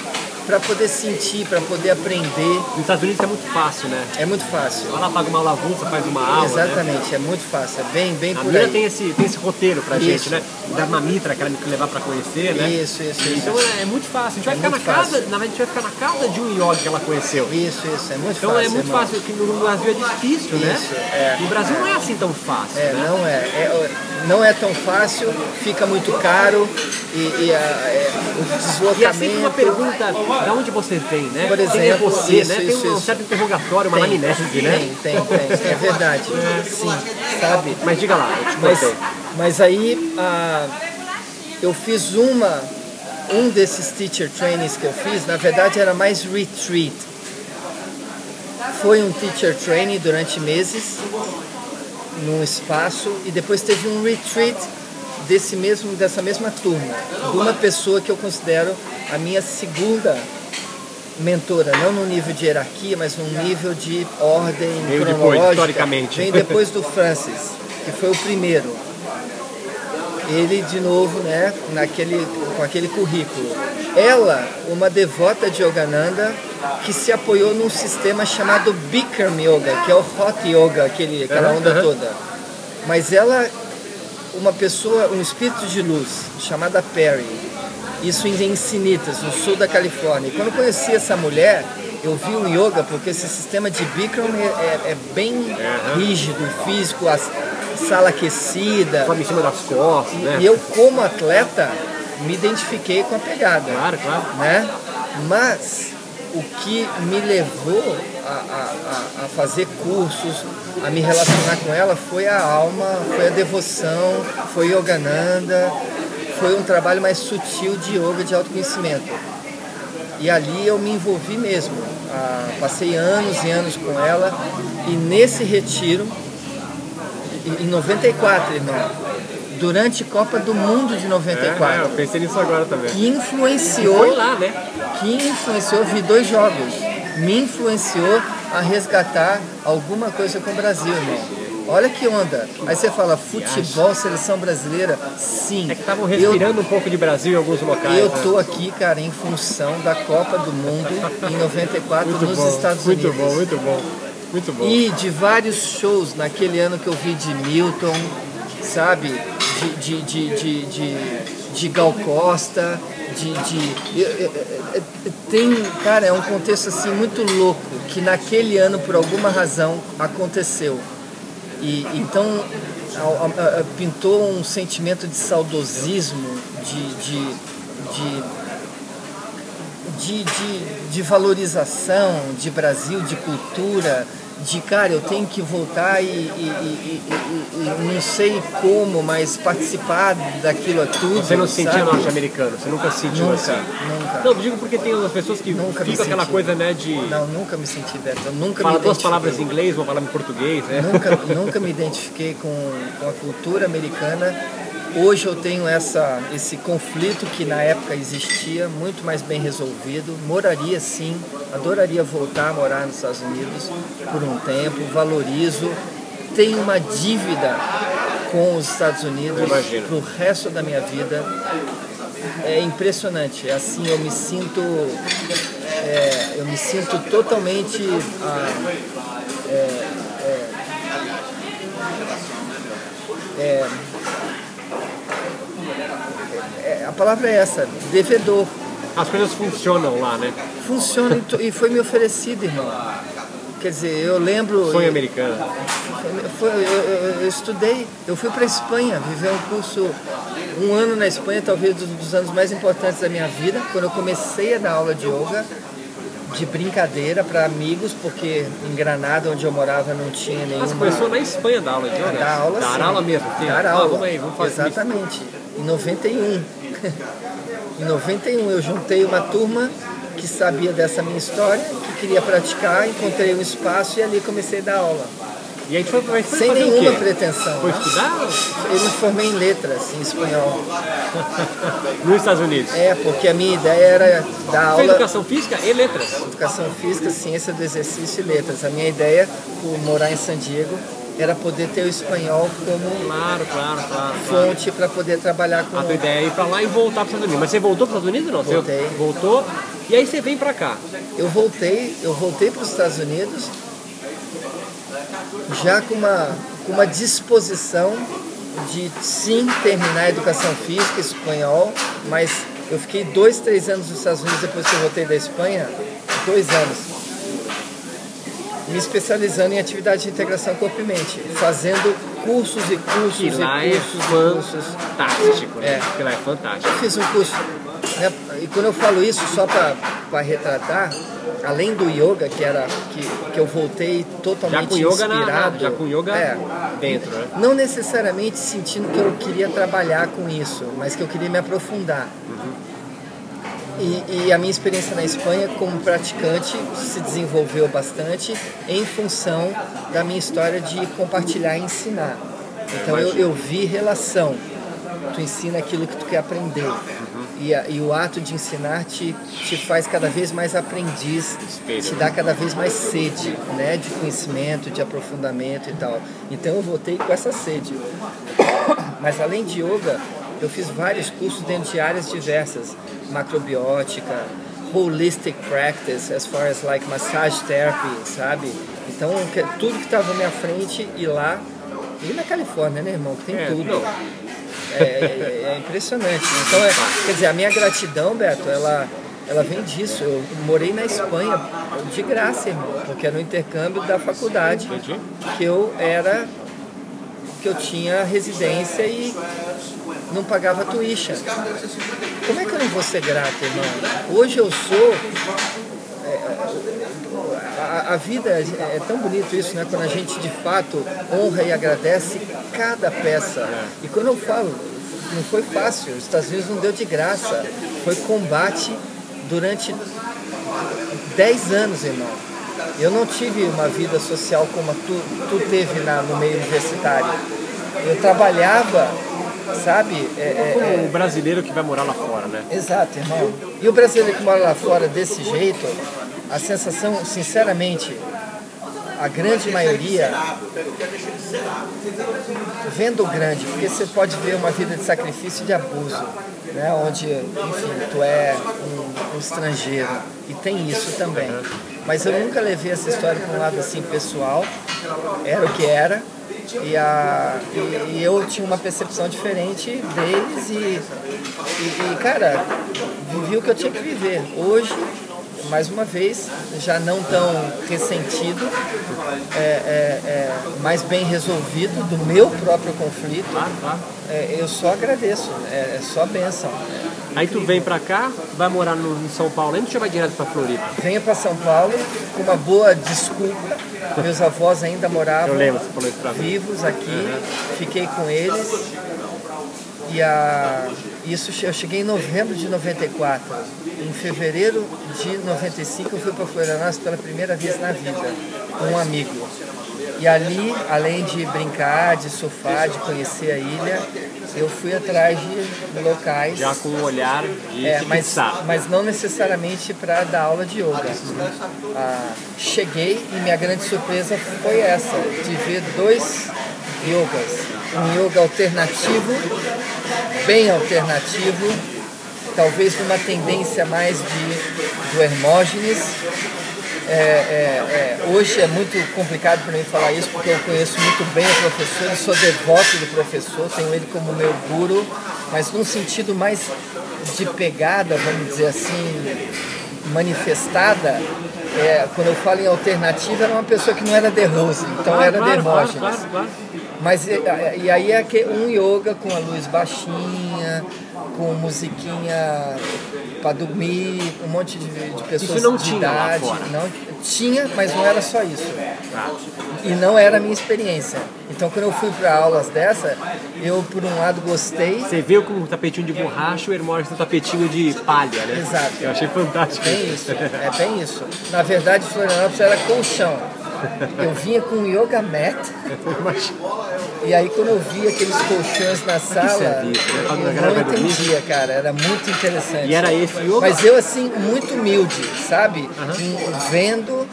para poder sentir, para poder aprender. Nos Estados Unidos é muito fácil, né? É muito fácil. Lá paga uma avulsa, faz uma aula. Né? Exatamente, né? é muito fácil, é bem, bem a por aí. tem esse, tem esse roteiro pra isso. gente, né? Da mamitra que ela me levar pra conhecer, né? Isso, isso, isso. Então é, é muito fácil. A gente vai é ficar na fácil. casa, na verdade, a gente vai ficar na casa de um yogi que ela conheceu. Isso, isso, é muito então, fácil. Então é muito fácil, porque no Brasil é difícil, né? isso, né? É. No Brasil não é assim tão fácil. É, né? não é. é. Não é tão fácil, fica muito caro e, e a, é, o deslocamento. E é sempre uma pergunta, de onde você vem, né? Por exemplo, Quem é você, isso, né? Isso, tem um, isso. certo interrogatório, uma tem, anamnese, né? Tem, tem, tem. É verdade. Sim, sabe? Mas diga lá, eu te mas, mas aí ah, eu fiz uma, um desses teacher trainings que eu fiz, na verdade era mais retreat. Foi um teacher training durante meses, num espaço, e depois teve um retreat desse mesmo, dessa mesma turma, de uma pessoa que eu considero a minha segunda mentora, não no nível de hierarquia, mas no nível de ordem Veio cronológica. Historicamente. Vem depois do Francis, que foi o primeiro. Ele de novo, né, naquele, com aquele currículo. Ela, uma devota de Yogananda, que se apoiou num sistema chamado Bikram Yoga, que é o Hot Yoga, aquele, aquela onda toda. Mas ela, uma pessoa, um espírito de luz, chamada Perry, isso em Encinitas, no sul da Califórnia. E quando eu conheci essa mulher, eu vi o yoga, porque esse sistema de Bikram é, é, é bem rígido, físico, a sala aquecida. Sobe em cima das costas, né? E eu, como atleta, me identifiquei com a pegada. Claro, claro. Né? Mas o que me levou a, a, a, fazer cursos, a me relacionar com ela, foi a alma, foi a devoção, foi Yogananda, foi um trabalho mais sutil de yoga, de autoconhecimento. E ali eu me envolvi mesmo. Ah, passei anos e anos com ela e nesse retiro, em 94, irmão, durante Copa do Mundo de 94. É, é, eu pensei nisso agora também. Que influenciou. Foi lá, né? Que influenciou, vi dois jogos. Me influenciou a resgatar alguma coisa com o Brasil, irmão. Olha que onda. Aí você fala, futebol, seleção brasileira. Sim. É que estavam respirando eu, um pouco de Brasil em alguns locais. Eu né? tô aqui, cara, em função da Copa do Mundo em 94 muito nos bom, Estados muito Unidos. Muito bom, muito bom. Muito bom. E de vários shows naquele ano que eu vi de Milton, sabe? De, de, de, de, de, de Gal Costa, de. de tem, cara, é um contexto assim muito louco que naquele ano, por alguma razão, aconteceu. E então a, a, a, pintou um sentimento de saudosismo, de, de, de, de, de, de valorização de Brasil, de cultura, de cara, eu tenho que voltar e, e, e, e, não sei como, mas participar daquilo tudo. Você não se sentia norte-americano? Você nunca se sentiu nunca, assim? Nunca. Não, digo porque tem umas pessoas que nunca ficam aquela coisa, né, de. Não, nunca me senti. Eu nunca Fala me duas palavras em inglês, uma palavra em português, né? Nunca, nunca me identifiquei com, com a cultura americana. Hoje eu tenho essa, esse conflito que na época existia, muito mais bem resolvido. Moraria sim, adoraria voltar a morar nos Estados Unidos por um tempo, valorizo. Tenho uma dívida com os Estados Unidos para o resto da minha vida. É impressionante. Assim eu me sinto, é, eu me sinto totalmente ah, é, é, é, a palavra é essa, devedor. As coisas funcionam lá, né? Funciona e e foi me oferecido, irmão. Quer dizer, eu lembro. Sonho americano. Foi- eu, eu- eu estudei, eu fui para Espanha, viver um curso, um ano na Espanha, talvez dos, dos anos mais importantes da minha vida, quando eu comecei a dar aula de yoga, de brincadeira para amigos, porque em Granada, onde eu morava, não tinha Mas nenhuma. começou na Espanha dar aula de yoga? Dar aula, Dar sim. aula mesmo. Sim. Dar Ah, aula. Vamos aí, vamos fazer isso. Em 91. em 91 eu juntei uma turma que sabia dessa minha história, que queria praticar, encontrei um espaço e ali comecei a dar aula. E aí foi, foi Sem nenhuma pretensão. Foi estudar Eu me formei em letras, em espanhol. [LAUGHS] nos Estados Unidos? É, porque a minha ideia era dar Foi aula educação física e letras. educação física, ciência do exercício e letras. A minha ideia, por morar em San Diego, era poder ter o espanhol como Claro, claro, claro. fonte para poder trabalhar com A tua ideia é ir pra lá e voltar para os Estados Unidos. Mas você voltou para os Estados Unidos ou não? Você Voltei. voltou e aí você vem para cá. Eu voltei, eu voltei para os Estados Unidos já com uma, com uma disposição de sim terminar a educação física, espanhol, mas eu fiquei dois, três anos nos Estados Unidos depois que eu voltei da Espanha, dois anos, me especializando em atividade de integração corpo e mente, fazendo cursos e cursos E e lá é cursos e cursos. fantástico, né? É. Porque lá é fantástico. Eu fiz um curso, né, e quando eu falo isso, só para retratar, além do yoga, que era que, que eu voltei Já totalmente na, inspirado. na- já com yoga é, dentro, né? não necessariamente sentindo que eu queria trabalhar com isso, mas que eu queria me aprofundar. E, e a minha experiência na Espanha como praticante se desenvolveu bastante em função da minha história de compartilhar e ensinar. Então eu, eu vi relação. Tu ensina aquilo que tu quer aprender. E, a- e o ato de ensinar te, te faz cada vez mais aprendiz, Espelho. te dá cada vez mais sede né, de conhecimento, de aprofundamento e tal. Então eu voltei com essa sede. Mas além de yoga, eu fiz vários cursos dentro de áreas diversas, macrobiótica, holistic practice, as far as like massage therapy, sabe? Então tudo que estava à minha frente e lá e na Califórnia, né, irmão? Que tem É, tudo. É, é- é impressionante. Então, é, quer dizer, a minha gratidão, Beto, ela, ela vem disso. Eu morei na Espanha de graça, irmão, porque era no intercâmbio da faculdade que eu era que eu tinha residência e não pagava tuition. Como é que eu não vou ser grato, irmão? Hoje eu sou. é, a, a vida é é tão bonito isso, né? Quando a gente de fato honra e agradece cada peça. E quando eu falo, não foi fácil, os Estados Unidos não deu de graça, foi combate durante 10 anos, irmão. Eu não tive uma vida social como tu, tu teve na, no meio universitário. Eu trabalhava, sabe? É, é, é, o brasileiro que vai morar lá fora, né? Exato, irmão. E o brasileiro que mora lá fora desse jeito, a sensação, sinceramente, a grande maioria vendo o grande, porque você pode ver uma vida de sacrifício e de abuso, né? onde, enfim, tu é um, um estrangeiro. E tem isso também. Mas eu nunca levei essa história para um lado assim pessoal, era o que era. E, a, e, e eu tinha uma percepção diferente deles e, e, e, cara, vivi o que eu tinha que viver. Hoje, mais uma vez, já não tão ressentido, é, é, é, mais bem resolvido do meu próprio conflito. É, eu só agradeço, é, é só bênção. Aí tu vem pra cá, vai morar no, em São Paulo, tu já vai direto pra Floripa. Venha para São Paulo com uma boa desculpa. Meus avós ainda moravam lembro, você pra vivos aqui, fiquei com eles. E a, isso eu cheguei em novembro de 94. Em fevereiro de 95 eu fui para Florianópolis pela primeira vez na vida, com um amigo. E ali, além de brincar, de surfar, de conhecer a ilha, eu fui atrás de locais. Já com um olhar de É, mas, fixar. mas não necessariamente para dar aula de yoga. Ah, cheguei e minha grande surpresa foi essa, de ver dois yogas. Um yoga alternativo, bem alternativo, talvez numa tendência mais de, do Hermógenes. É, é, é, hoje é muito complicado para mim falar isso porque eu conheço muito bem o professor, sou devoto do professor, tenho ele como meu guru, mas num sentido mais de pegada, vamos dizer assim, manifestada, é, quando eu falo em alternativa, era uma pessoa que não era de Rose, então era claro, de claro, claro, claro. Mas e, e aí é que um yoga com a luz baixinha, com musiquinha para dormir, um monte de, de pessoas Isso não de tinha idade. Não, tinha, mas não era só isso. Tá. E não era a minha experiência. Então quando eu fui para aulas dessa, eu por um lado gostei, Você veio com um tapetinho de borracha, o Hermógenes com um tapetinho de palha, né? Exato. Eu achei fantástico. bem isso, é bem isso. Na verdade, Florianópolis era colchão. Eu vinha com um yoga mat e aí quando eu vi aqueles colchões na sala, eu não entendia, cara. Era muito interessante. E era esse yoga? Mas eu assim, muito humilde, sabe? Em- Vendo,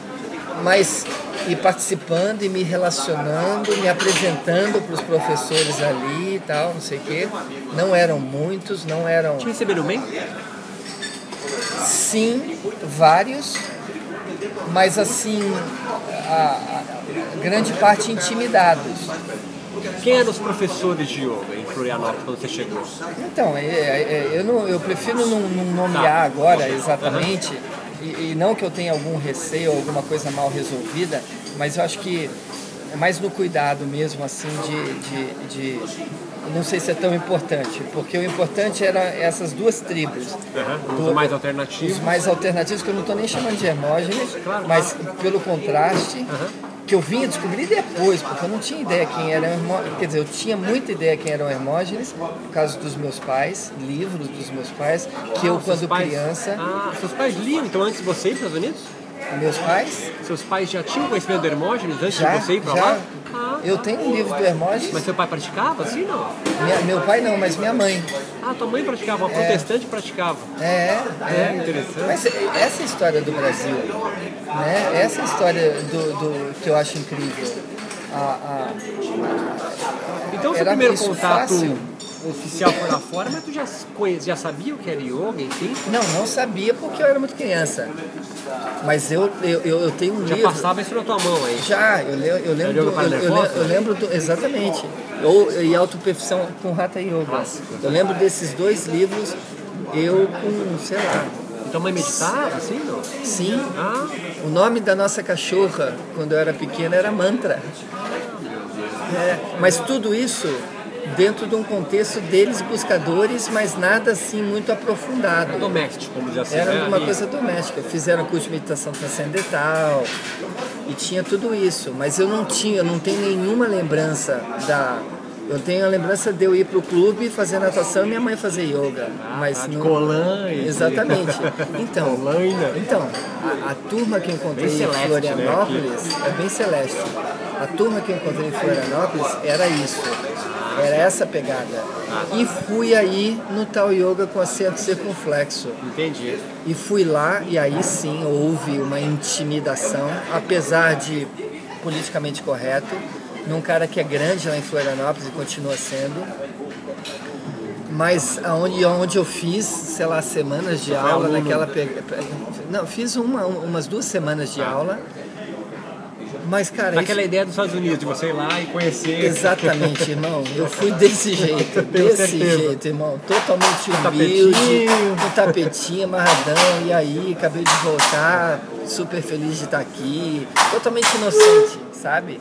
mas e participando e me relacionando, me apresentando para os professores ali e tal, não sei o quê. Não eram muitos, não eram. Te receberam bem? Sim, vários, mas assim, a, a- grande parte intimidados. Quem eram os professores de yoga em Florianópolis quando você chegou? Então, é, é, eu, não, eu prefiro não, nomear agora exatamente, e, e não que eu tenha algum receio ou alguma coisa mal resolvida, mas eu acho que é mais no cuidado mesmo, assim, de, de, de- não sei se é tão importante, porque o importante era essas duas tribos. Os mais alternativos. Os mais alternativos, que eu não estou nem chamando de Hermógenes, mas pelo contraste, que eu vim a descobrir depois, porque eu não tinha ideia quem era Hermógenes. Quer dizer, eu tinha muita ideia quem eram Hermógenes, por causa dos meus pais, livros dos meus pais, que eu, Seus quando pais- criança, Ah, seus pais liam, então antes de você ir para os Estados Unidos? Meus pais, Seus pais já tinham conhecimento do Hermógenes antes já, de você ir para lá? Ah, eu tenho um livro do Hermógenes, mas seu pai praticava assim, não? minha- meu pai não, mas minha mãe. Ah, tua mãe praticava, uma protestante praticava. É, É, interessante. Mas essa é a história do Brasil, né? Essa é a história do, do que eu acho incrível. A, Então, seu primeiro contato fácil. Oficial foi lá fora, mas tu já, já sabia o que era yoga, enfim? não, não sabia porque eu era muito criança. Mas eu, eu, eu eu tenho um Já livro. passava isso na tua mão aí. Já, eu, le, eu lembro. do- eu, eu, le- eu lembro do, exatamente. Ou e autoperfeição com Hatha Yoga. Eu lembro desses dois livros. Eu com, sei lá, Então, mãe meditava, assim, não? sim. Ah, O nome da nossa cachorra, quando eu era pequena, era Mantra. É, mas tudo isso dentro de um contexto deles buscadores, mas nada assim muito aprofundado. doméstico, como diz assim. Era né? uma coisa doméstica. Fizeram curso de meditação transcendental e tinha tudo isso, mas eu não tinha, eu não tenho nenhuma lembrança da Eu tenho a lembrança de eu ir pro clube fazer natação e minha mãe fazer yoga. Ah, mas tá, de não... e de- Exatamente. Então, [LAUGHS] então a, a turma que encontrei Bem em celeste, Florianópolis é bem celeste. A turma que encontrei em Florianópolis era isso. Era essa pegada. E fui aí no tal yoga com acento circunflexo. Entendi. E fui lá e aí sim houve uma intimidação, apesar de politicamente correto, num cara que é grande lá em Florianópolis e continua sendo. Mas aonde, onde eu fiz, sei lá, semanas de aula, naquela. pe- pe- Não, fiz uma, umas duas semanas de aula. Mas, cara, Naquela isso- ideia dos Estados Unidos, de você ir lá e conhecer. Exatamente, irmão. Eu fui desse [LAUGHS] jeito, desse certeza. jeito, irmão. Totalmente humilde, tapetinho. com tapetinho, amarradão. E aí, acabei de voltar, super feliz de estar aqui. Totalmente inocente, sabe?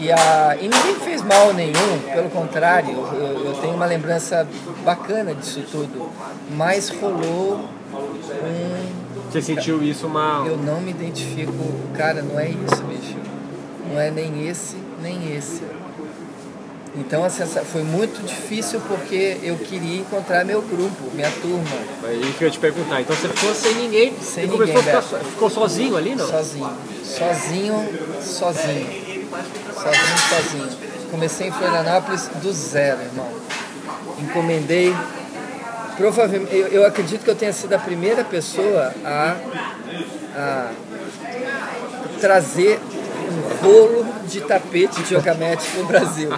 E, a, e ninguém fez mal nenhum, pelo contrário, eu, eu tenho uma lembrança bacana disso tudo. Mas rolou um Você sentiu isso uma. eu não me identifico, cara, não é isso, bicho. Não é nem esse, nem esse. Então a sensa- foi muito difícil porque eu queria encontrar meu grupo, minha turma, É isso que eu ia te perguntar. Então você ficou sem ninguém. Sem e ninguém, ficar ficou sozinho ali, não? sozinho. Sozinho, sozinho. Sozinho, sozinho. Comecei em Florianópolis do zero, irmão. Encomendei. Provavelmente, eu, eu acredito que eu tenha sido a primeira pessoa a, a trazer rolo de tapete de yogamete para o Brasil.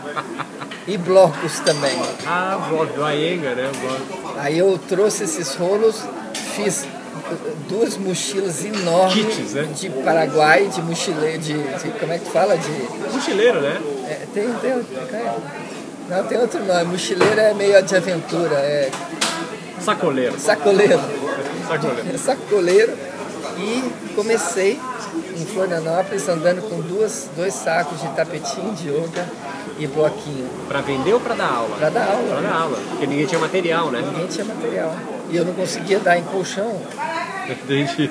E blocos também. Ah, o blog do Aenga, né? Aí eu trouxe esses rolos, fiz duas mochilas enormes Kits, né? de Paraguai, de mochileiro, de, de- como é que fala? De, Mochileiro, né? é, tem, tem, outro- não, tem outro nome, mochileiro é meio de aventura, é Sacoleiro. sacoleiro. Sacoleiro. sacoleiro e comecei em Florianópolis andando com duas, dois sacos de tapetinho de yoga e bloquinho Pra vender ou pra dar aula? para dar aula. Pra dar aula. Porque ninguém tinha material, né? Ninguém tinha material. E eu não conseguia dar em colchão. Entendi.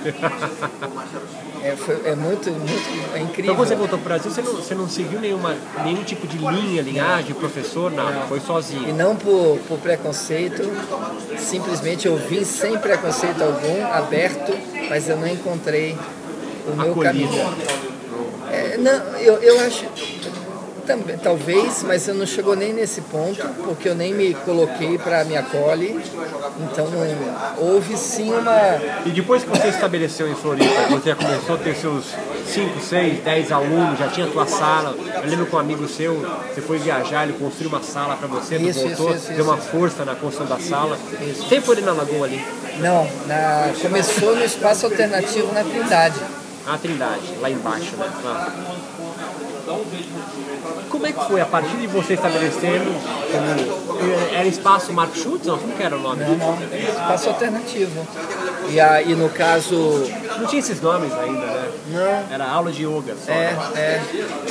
É, foi- é muito, muito é incrível. Então quando você voltou pro Brasil, você não, você não seguiu nenhuma, nenhum tipo de linha, linhagem, professor, nada. Foi E sozinho. não por, por preconceito, simplesmente eu vim sem preconceito algum, aberto, mas eu não encontrei o meu Acolhida. caminho. É, não, eu, eu acho. Também, talvez, mas eu não chegou nem nesse ponto, porque eu nem me coloquei para me acolhe. Então houve sim uma. E depois que você estabeleceu em Floripa, você já começou a ter seus 5, 6, 10 alunos, já tinha tua sala. Eu lembro que um amigo seu, você foi viajar, ele construiu uma sala pra você, Isso, voltou, isso, isso, deu uma isso. força na construção da sala. Sempre foi na Lagoa ali. Não, na, começou no espaço alternativo na Trindade. A Trindade, lá embaixo, né? Lá. Como é que foi a partir de você estabelecendo como, era espaço Mark Schultz? Não, como que era o nome? Não, não, espaço alternativo. E aí, no caso, Não tinha esses nomes ainda, né? não, Era aula de yoga só. É, é.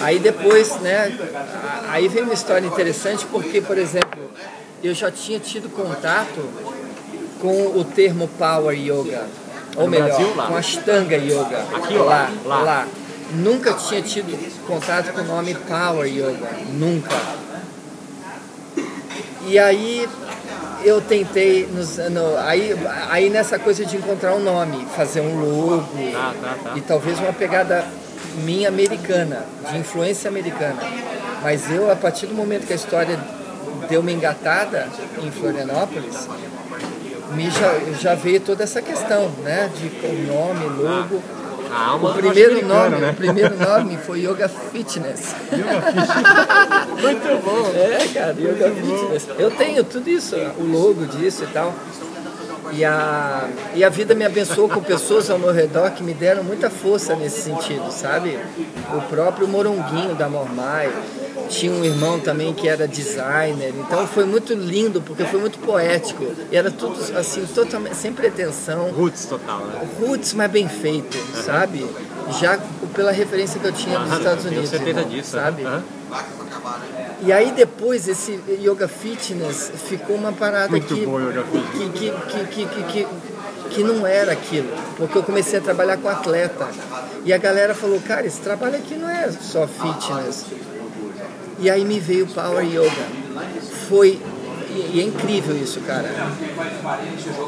Aí depois, né? Aí vem uma história interessante porque, por exemplo, eu já tinha tido contato com o termo Power Yoga. Ou No melhor, Brasil, lá? com Ashtanga Yoga. Aqui ou lá? Lá. Nunca tinha tido contato com o nome Power Yoga. Nunca. E aí eu tentei, nos, no- aí, aí nessa coisa de encontrar um nome, fazer um logo, Tá, tá, tá. e talvez uma pegada minha americana, de influência americana. Mas eu, a partir do momento que a história deu uma engatada em Florianópolis, me já, já veio toda essa questão, né? De nome, logo. A alma O primeiro nome, né? o primeiro nome foi Yoga Fitness. [LAUGHS] Muito bom. É, cara, Yoga Fitness. Eu tenho tudo isso, o logo disso e tal. E a, e a vida me abençoou com pessoas ao meu redor que me deram muita força nesse sentido, sabe? O próprio Moronguinho da Mormai. Tinha um irmão também que era designer. Então foi muito lindo, porque foi muito poético. E era tudo assim, totalmente sem pretensão. Roots total, né? Roots, mas bem feito, sabe? Já pela referência que eu tinha dos Aham, Estados tenho Unidos. certeza irmão, disso. Sabe? aham. E aí depois esse yoga fitness ficou uma parada que, que, que, que, que, que, que, que não era aquilo. Porque eu comecei a trabalhar com atleta. E a galera falou, cara, esse trabalho aqui não é só fitness. E aí me veio Power Yoga. Foi. E é incrível isso, cara.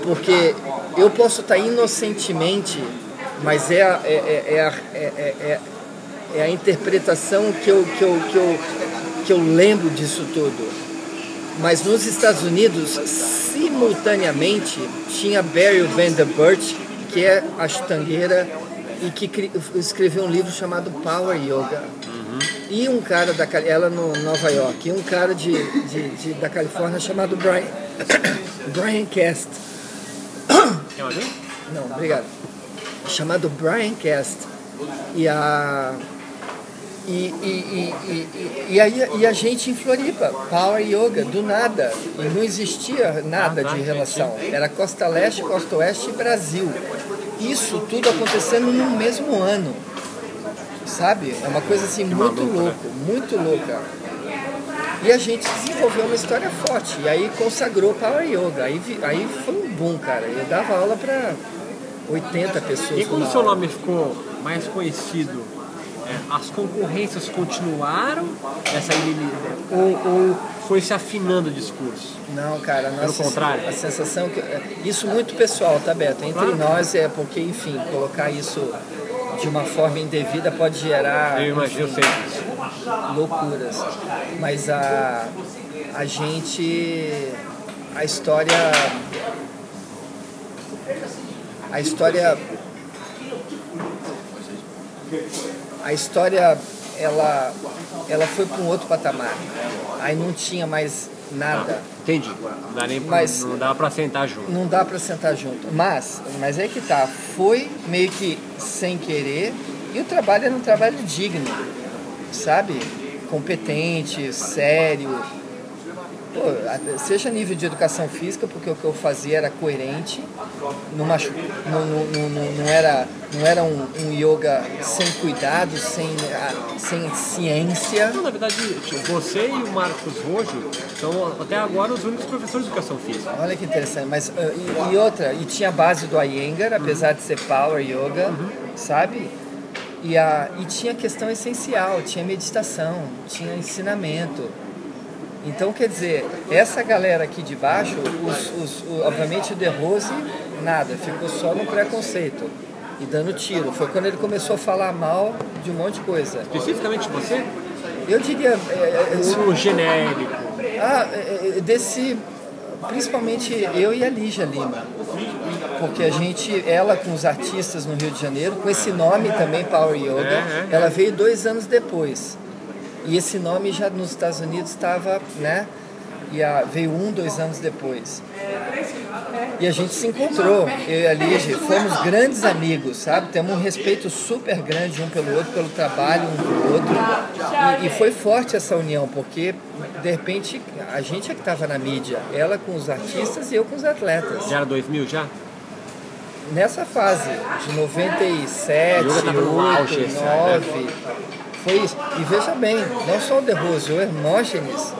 Porque eu posso estar inocentemente, mas é a, é, é, é, a, é, é, é a interpretação que eu, que, eu, que, eu, que eu lembro disso tudo. Mas nos Estados Unidos, simultaneamente, tinha Barry Vanderbilt, que é astangueira e que escreveu um livro chamado Power Yoga. Uhum. E um cara da ela no Nova York, e um cara de, de, de da Califórnia chamado Brian [COUGHS] Brian Cast. [COUGHS] Não, obrigado. Chamado Brian Cast. E a e, e, e, e, aí, e a gente em Floripa, Power Yoga, do nada. E não existia nada de relação. Era Costa Leste, Costa Oeste e Brasil isso tudo acontecendo no mesmo ano. Sabe? É uma coisa assim muito louca, muito louca. E a gente desenvolveu uma história forte. E aí consagrou Power Yoga. Aí, aí foi um boom, cara. Eu dava aula para 80 pessoas. E quando o seu nome ficou mais conhecido, as concorrências continuaram essa ou, ou foi se afinando o discurso? Não, cara, nossa, Pelo contrário. a sensação que isso muito pessoal, tá Beto? Entre claro. nós é porque, enfim, colocar isso de uma forma indevida pode gerar Eu imagino enfim, loucuras. Mas a a gente a história a história a história ela ela foi para um outro patamar. Aí não tinha mais nada. Entendi. Não dá nem mas, não dá para sentar junto. Não dá para sentar junto. Mas, mas é que tá, foi meio que sem querer e o trabalho era um trabalho digno, sabe? Competente, sério, Pô, seja nível de educação física, porque o que eu fazia era coerente, não, machu... não, não, não, não era, não era um, um yoga sem cuidado, sem, sem ciência. Não, na verdade, você e o Marcos Rojo são até agora os únicos professores de educação física. Olha que interessante, mas uh, e, e, outra, e tinha a base do Iyengar, apesar uhum. de ser Power Yoga, uhum. sabe? E, a, e tinha questão essencial, tinha meditação, tinha ensinamento então, quer dizer, essa galera aqui de baixo, os, os, o, obviamente o De Rose, nada, ficou só no preconceito e dando tiro. Foi quando ele começou a falar mal de um monte de coisa. Especificamente você? Eu diria. É, é, o genérico. Ah, é, é, desse. Principalmente eu e a Lígia Lima. Porque a gente, ela com os artistas no Rio de Janeiro, com esse nome também, Power Yoga, é, ela veio dois anos depois. E esse nome já nos Estados Unidos estava, né? E a, veio um, dois anos depois. E a gente se encontrou, eu e a Lige, fomos grandes amigos, sabe? Temos um respeito super grande um pelo outro, pelo trabalho um do outro. E, e foi forte essa união, porque de repente a gente é que estava na mídia, ela com os artistas e eu com os atletas. Já era 2000 já? Nessa fase, de 97, 8, 9. Foi isso. E veja bem, não só o De Rose, o Hermógenes,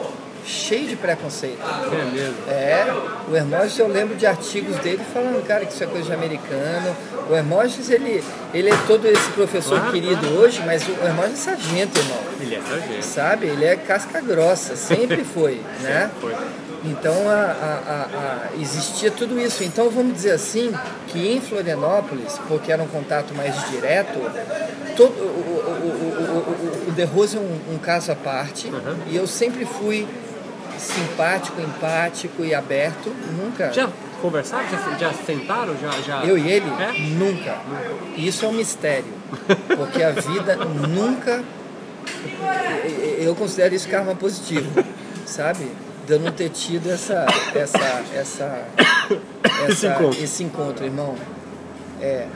cheio de preconceito. É mesmo? É, o Hermógenes eu lembro de artigos dele falando, cara, que isso é coisa de americano. O Hermógenes, ele, ele é todo esse professor claro, querido claro. hoje, mas o Hermógenes é sargento, irmão. Ele é sargento. Sabe? Ele é casca grossa, sempre [LAUGHS] foi, né? Sempre foi. Então a, a, a, existia tudo isso. Então vamos dizer assim que em Florianópolis, porque era um contato mais direto, todo, o, o, o, o De Rose é um, um caso à parte uhum. e eu sempre fui simpático, empático e aberto. Nunca. Já conversaram? Já, já sentaram? Já, já... Eu e ele? É? Nunca. Isso é um mistério. Porque a vida nunca. Eu considero isso karma positivo, sabe? De eu não ter tido essa, essa, essa, [COUGHS] essa esse, encontro. esse encontro, irmão. É.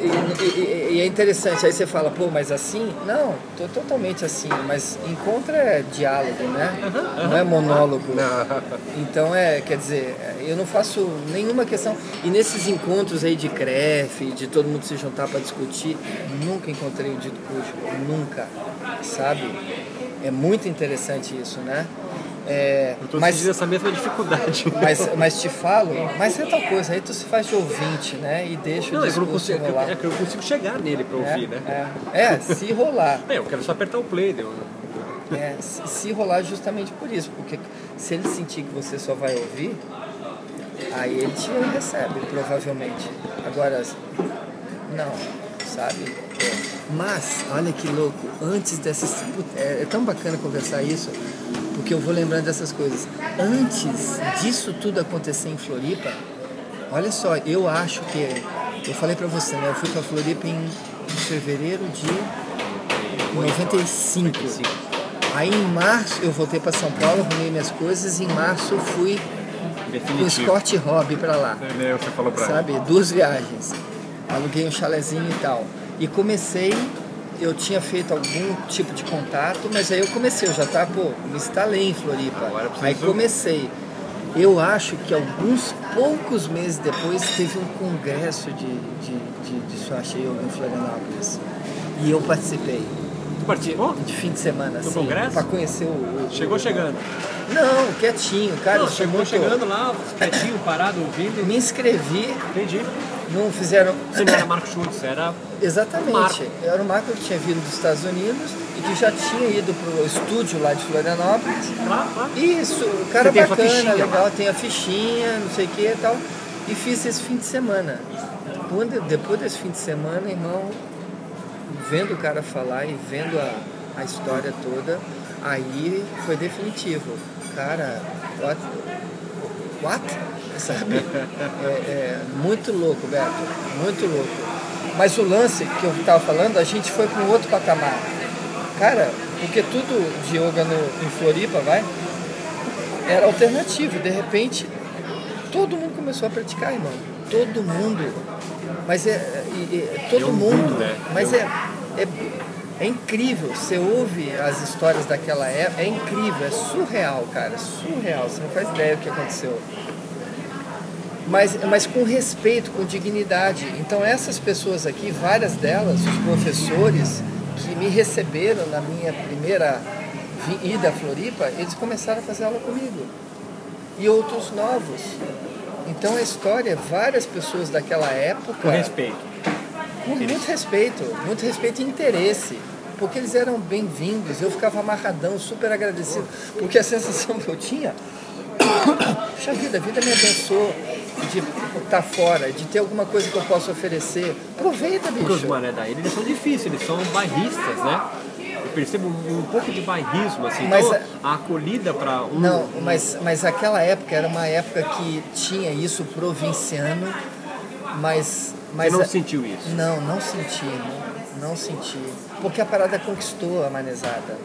E, e, e, é interessante, aí você fala, pô, mas assim? Não, tô totalmente assim, mas encontro é diálogo, né? Não é monólogo. Então é, quer dizer, eu não faço nenhuma questão. E nesses encontros aí de crefe, de todo mundo se juntar para discutir, nunca encontrei o dito cujo, nunca, sabe? É muito interessante isso, né? É, eu tô mas essa mesma dificuldade. Mas, mas te falo, mas é tal coisa, aí tu se faz de ouvinte, né? E deixa não, o discurso é que eu consigo, rolar. É que eu consigo chegar nele para ouvir, é, né? É, é, se rolar. [LAUGHS] É, eu quero só apertar o play, deu. É, se, se rolar justamente por isso, porque se ele sentir que você só vai ouvir, aí ele te recebe, provavelmente. Agora, não, sabe? Mas, olha que louco, antes dessas. É, é tão bacana conversar isso, porque eu vou lembrando dessas coisas. Antes disso tudo acontecer em Floripa, olha só, eu acho que. Eu falei pra você, né? Eu fui pra Floripa em fevereiro de 95. Aí em março eu voltei para São Paulo, arrumei minhas coisas, e em março eu fui com o Scott Hobby para lá. Você falou pra Sabe? Duas viagens. Aluguei um chalezinho e tal. E comecei, eu tinha feito algum tipo de contato, mas aí eu comecei, eu já tava, pô, me instalei em Floripa. Agora Aí comecei. Eu acho que alguns poucos meses depois teve um congresso de, de, de, de Yoga em Florianópolis. E eu participei Tu participou? de fim de semana, assim, congresso? pra conhecer o, o- Chegou chegando. Não, quietinho, cara. Não, chegou muito- chegando lá, quietinho, parado, ouvindo. Me inscrevi, Entendi. não fizeram. Você não era Marco Schultz, era. [COUGHS] Exatamente. Marco. Eu era o Marco que tinha vindo dos Estados Unidos e que já tinha ido pro estúdio lá de Florianópolis. Lá, lá. Isso, o cara Você bacana, fichinha legal, tem a fichinha, não sei o que e tal. E fiz esse fim de semana. Depois desse fim de semana, irmão, vendo o cara falar e vendo a, a história toda, aí foi definitivo. Cara, what? What? [LAUGHS] Sabe? É, é muito louco, Beto. Muito louco. Mas o lance que eu estava falando, a gente foi para um outro patamar. Cara, porque tudo de yoga no, em Floripa, vai, era alternativo. De repente, todo mundo começou a praticar, irmão. Todo mundo. Mas é. e- e- todo um mundo. boom, né? Mas Deu. é, é. É incrível, você ouve as histórias daquela época, é incrível, é surreal, cara, surreal, você não faz ideia do que aconteceu. Mas, mas com respeito, com dignidade. Então essas pessoas aqui, várias delas, os professores que me receberam na minha primeira vi- ida a Floripa, eles começaram a fazer aula comigo. E outros novos. Então a história, várias pessoas daquela época. Com respeito. Com muito respeito, muito respeito e interesse. Porque eles eram bem-vindos, eu ficava amarradão, super agradecido. Porque a sensação que eu tinha, [COUGHS] puxa vida, a vida me abençoou de estar fora, de ter alguma coisa que eu possa oferecer. Aproveita, Porque os bicho. mané daí, eles são difíceis, eles são bairristas, né? Percebo um, um pouco de bairrismo, assim. Mas então, a- a acolhida para um. Não, mas, mas aquela época era uma época que tinha isso provinciano, mas. mas Você não a- sentiu isso? Não, não senti, não, não senti. Porque a parada conquistou a manezada.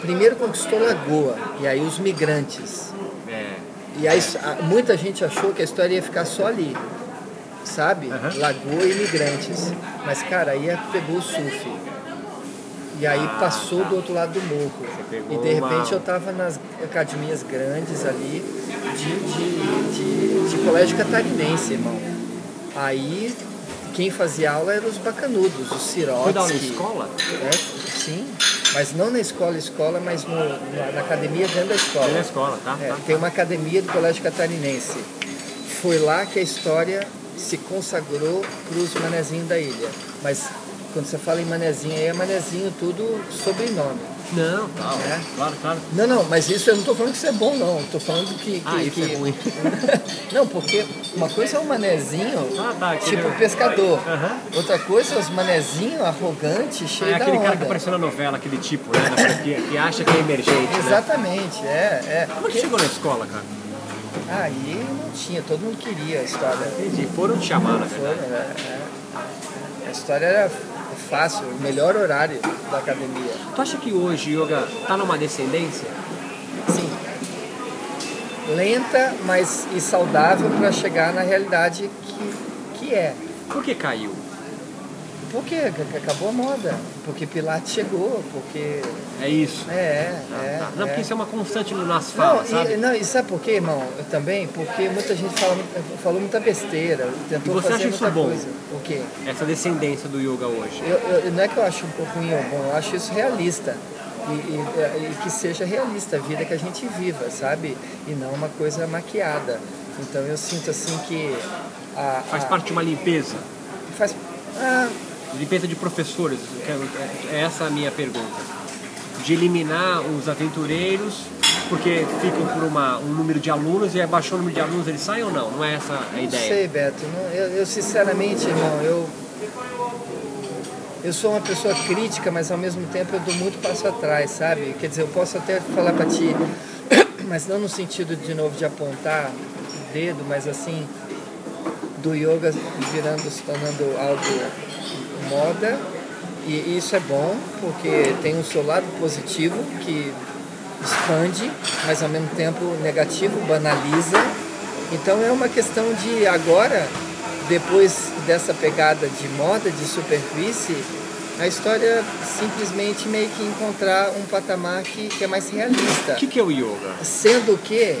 Primeiro conquistou Lagoa, e aí os migrantes. É. E aí muita gente achou que a história ia ficar só ali, sabe? Aham. Lagoa e imigrantes. Mas, cara, aí é- pegou o surf. E aí Ah, passou tá. do outro lado do morro. E de repente uma- eu tava nas academias grandes ali de, de, de, de colégio catarinense, irmão. Aí quem fazia aula eram os bacanudos, os Sirotsky. Foi dar aula em escola? É, sim, mas não na escola, escola, mas no, na, na academia dentro da escola. Foi na escola, tá? É, tá. tem uma academia do Colégio Catarinense. Foi lá que a história se consagrou para os manezinhos da ilha. Mas quando você fala em manezinho, aí é manezinho tudo sobrenome. Não, tá. É. Claro, claro. Não, não, mas isso eu não estou falando que isso é bom, não. Estou falando que. que, Ah, isso que- é ruim. [LAUGHS] não, porque uma coisa é o manezinho, Ah, tá, aquele- tipo pescador. Aham. Outra coisa é os manezinhos arrogantes, cheios É da aquele onda. cara que apareceu na novela, aquele tipo, né? franquia, que acha que é emergente, né? Exatamente, é. é. Como é que chegou na escola, cara? Aí não tinha, todo mundo queria a história. Entendi. Foram te chamar, na Foi, verdade. é, é. A história era fácil, o melhor horário da academia. Tu acha que hoje o yoga tá numa descendência? Sim. Lenta, mas e saudável para chegar na realidade que, que é. Por que caiu? Por quê? Ac- Acabou a moda. Porque Pilates chegou, porque. É isso. É, é. é, Tá. Não, é. porque isso é uma constante nas Não, falas, e, sabe? não, e sabe por quê, irmão? Eu também, porque muita gente fala, muito- falou muita besteira, tentou E você fazer acha isso bom? coisa. O quê? Essa descendência do yoga hoje. Eu, eu- não é que eu acho um pouco ruim ou bom, eu acho isso realista. E, e- e que seja realista a vida que a gente viva, sabe? E não uma coisa maquiada. Então eu sinto assim que. A, Faz a- parte de uma limpeza. Faz. Ah, Limpeza de professores. é- É essa a minha pergunta. de eliminar os aventureiros porque ficam por uma, um número de alunos e abaixou o número de alunos eles saem ou não? Não é essa a ideia? Não sei, Beto. Não, eu, eu, sinceramente, irmão, eu eu sou uma pessoa crítica, mas ao mesmo tempo eu dou muito passo atrás, sabe? Quer dizer, eu posso até falar para ti, [COUGHS] mas não no sentido de novo de apontar o dedo, mas assim do yoga virando, se tornando algo moda. E isso é bom, porque tem um seu lado positivo que expande, mas ao mesmo tempo negativo, banaliza. Então é uma questão de agora, depois dessa pegada de moda, de superfície, a história simplesmente meio que encontrar um patamar que, que é mais realista. O que, que é o yoga? Sendo que,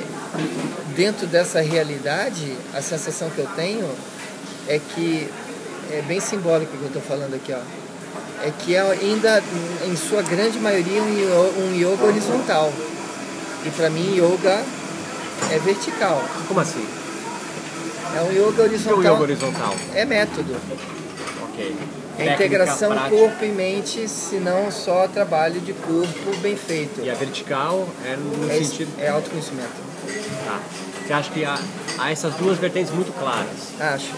dentro dessa realidade, a sensação que eu tenho é que é bem simbólico o que eu estou falando aqui, ó. É que é ainda, em sua grande maioria, um yoga horizontal. E para mim, yoga é vertical. Como assim? É um yoga horizontal. O que é o yoga horizontal? É método. Ok. É integração prática. corpo e mente, se não só trabalho de corpo bem feito. E a vertical é no é, sentido. É autoconhecimento. Tá. Você acha que há, há essas duas vertentes muito claras? Acho.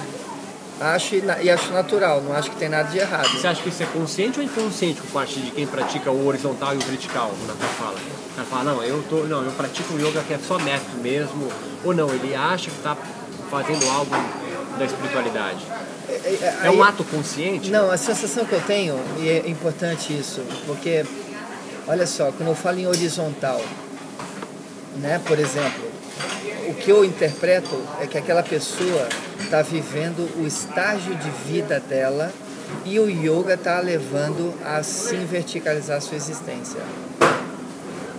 Acho e, acho natural, não acho que tem nada de errado. Você acha que isso é consciente ou inconsciente por parte de quem pratica o horizontal e o vertical, na tua fala? O cara fala, não, eu tô, não, eu pratico um yoga que é só método mesmo, ou não, ele acha que está fazendo algo da espiritualidade. É, é, é um ato consciente? Não, a sensação que eu tenho, e é importante isso, porque, olha só, quando eu falo em horizontal, né, por exemplo, o que eu interpreto é que aquela pessoa está vivendo o estágio de vida dela e o yoga está levando a sim verticalizar a sua existência.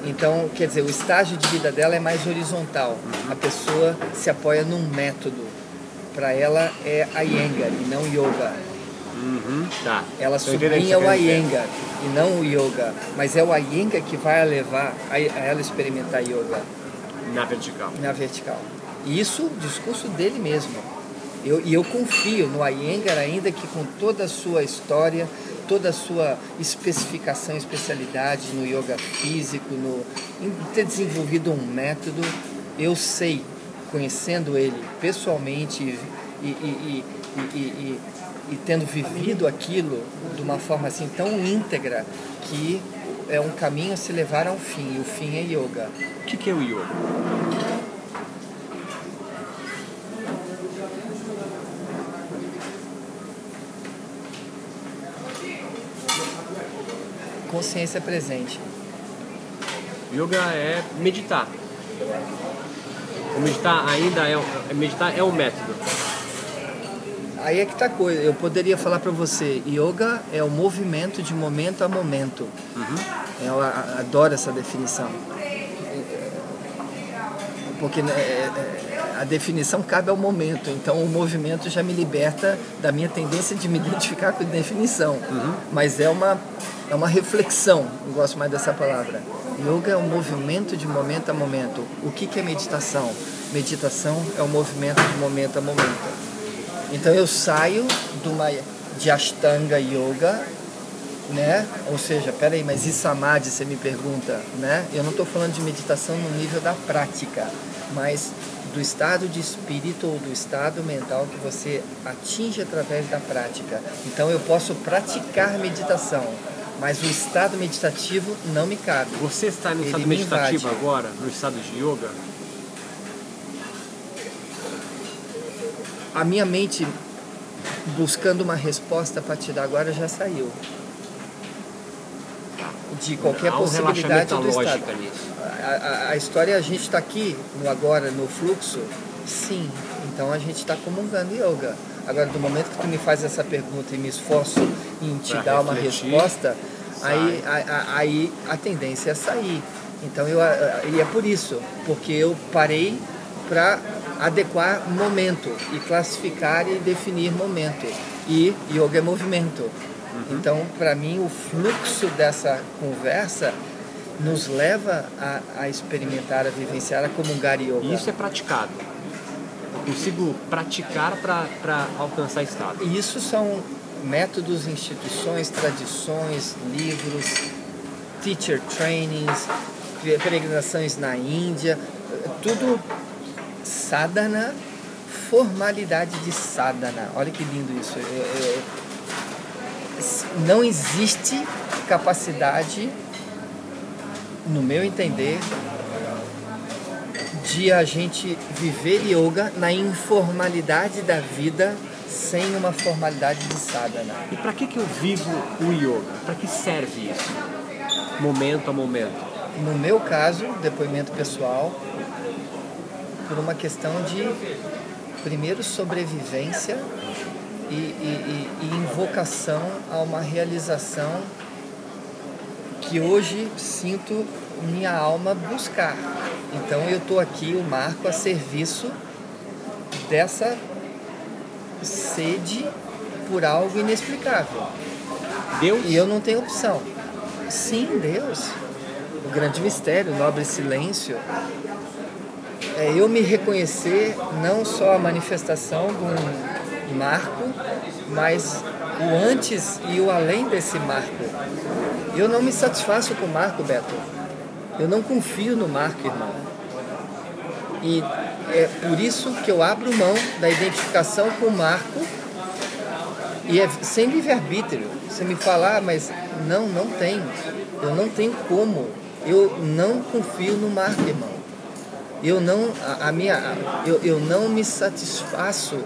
Então, quer dizer, o estágio de vida dela é mais horizontal. A pessoa se apoia num método. Para ela é a Iyengar e não yoga. Uhum, tá. Ela sublinha o Iyengar e não o yoga. Mas é o Iyengar que vai levar a ela experimentar yoga. Na vertical. Na vertical. E isso, o discurso dele mesmo. Eu, e eu confio no Iyengar, ainda que com toda a sua história, toda a sua especificação, especialidade no yoga físico, no, em ter desenvolvido um método, eu sei, conhecendo ele pessoalmente e, e, e, e tendo vivido aquilo de uma forma assim tão íntegra que é um caminho a se levar ao fim, e o fim é yoga. O que, que é o yoga? Consciência presente. Yoga é meditar. Meditar ainda é, meditar é um método. Aí é que tá a coisa. Eu poderia falar para você, yoga é o movimento de momento a momento. Uhum. Eu adoro essa definição. Porque né, é, é, a definição cabe ao momento, então o movimento já me liberta da minha tendência de me identificar com a definição. Uhum. Mas é uma, é uma reflexão, eu gosto mais dessa palavra. Yoga é um movimento de momento a momento. O que, que é meditação? Meditação é um movimento de momento a momento. Então eu saio de, uma, de Ashtanga Yoga, né? Ou seja, peraí, mas e Samadhi, você me pergunta, né? Eu não estou falando de meditação no nível da prática, mas do estado de espírito ou do estado mental que você atinge através da prática. Então eu posso praticar meditação, mas o estado meditativo não me cabe. Você está no estado meditativo agora, no estado de yoga? a minha mente buscando uma resposta para te dar agora já saiu de qualquer um possibilidade do estado. A, a, a, história a gente está aqui no agora no fluxo, sim. Então a gente está comungando yoga. Agora do momento que tu me faz essa pergunta e me esforço em te pra dar uma resposta, aí a, aí a tendência é sair. Então eu e é por isso, porque eu parei para adequar momento e classificar e definir momento. E yoga é movimento. Uhum. Então, para mim, o fluxo dessa conversa nos leva a, a, experimentar, a vivenciar, a comungar yoga. Isso é praticado. Consigo praticar para alcançar estado. E isso são métodos, instituições, tradições, livros, teacher trainings, peregrinações na Índia, tudo sadhana, formalidade de sadhana. Olha que lindo isso. É, é, não existe capacidade, no meu entender, de a gente viver yoga na informalidade da vida sem uma formalidade de sadhana. E para que, que eu vivo o yoga? Para que serve isso? Momento a momento. No meu caso, depoimento pessoal, por uma questão de, primeiro, sobrevivência e, e, e, e invocação a uma realização que hoje sinto minha alma buscar. Então eu estou aqui, o Marco, a serviço dessa sede por algo inexplicável. Deus? E eu não tenho opção. Sim, Deus. O grande mistério, o nobre silêncio. É eu me reconhecer não só a manifestação de um marco, mas o antes e o além desse marco. Eu não me satisfaço com o marco, Beto. Eu não confio no marco, irmão. E é por isso que eu abro mão da identificação com o marco e é sem livre-arbítrio. Você me falar, ah, mas não, não tem. Eu não tenho como. Eu não confio no marco, irmão. Eu não, a, a minha, eu, eu não me satisfaço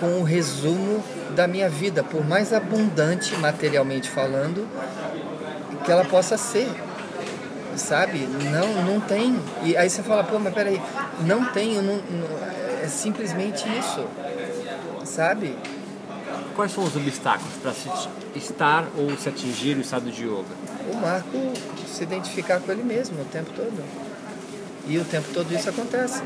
com o resumo da minha vida, por mais abundante materialmente falando que ela possa ser sabe? Não, não tem. E aí você fala, pô, mas peraí, não tem, não, não, é simplesmente isso, sabe? Quais são os obstáculos para se estar ou se atingir o estado de yoga? O Marco se identificar com ele mesmo o tempo todo. E o tempo todo isso acontece.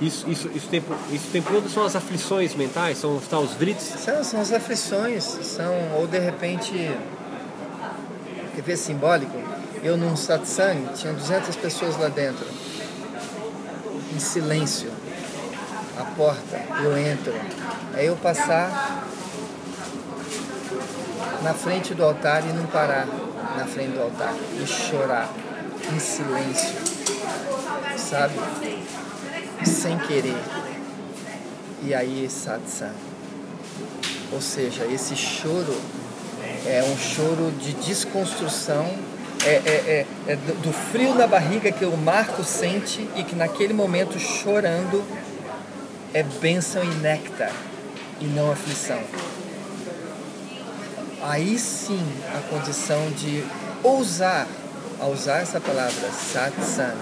Isso, isso, isso, tempo, isso tempo todo são as aflições mentais? São, são os vrites? São, são as aflições, são, ou de repente, quer ver simbólico? Eu num satsang, tinha 200 pessoas lá dentro, em silêncio. A porta, eu entro. Aí eu passar na frente do altar e não parar na frente do altar e chorar em silêncio, sabe? Sem querer. E aí satsang. Ou seja, esse choro é um choro de desconstrução é, é, é, é do frio na barriga que o Marco sente e que naquele momento chorando é bênção e néctar e não aflição. Aí sim a condição de ousar a usar essa palavra satsang.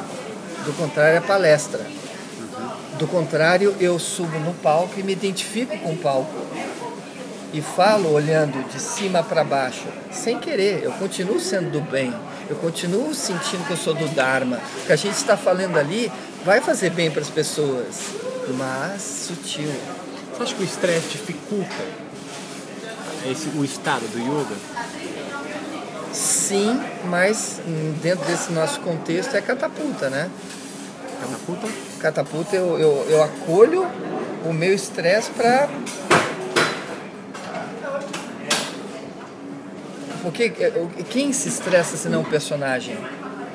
Do contrário, é palestra. Do contrário, eu subo no palco e me identifico com o palco. E falo olhando de cima para baixo, sem querer, eu continuo sendo do bem eu continuo sentindo que eu sou do Dharma. O que a gente está falando ali vai fazer bem para as pessoas, mas sutil. Você acha que o estresse dificulta esse, o estado do yoga? Sim, mas dentro desse nosso contexto é catapulta, né? Catapulta? Catapulta, eu, eu, eu acolho o meu estresse para Porque eh, quem se estressa se não o personagem?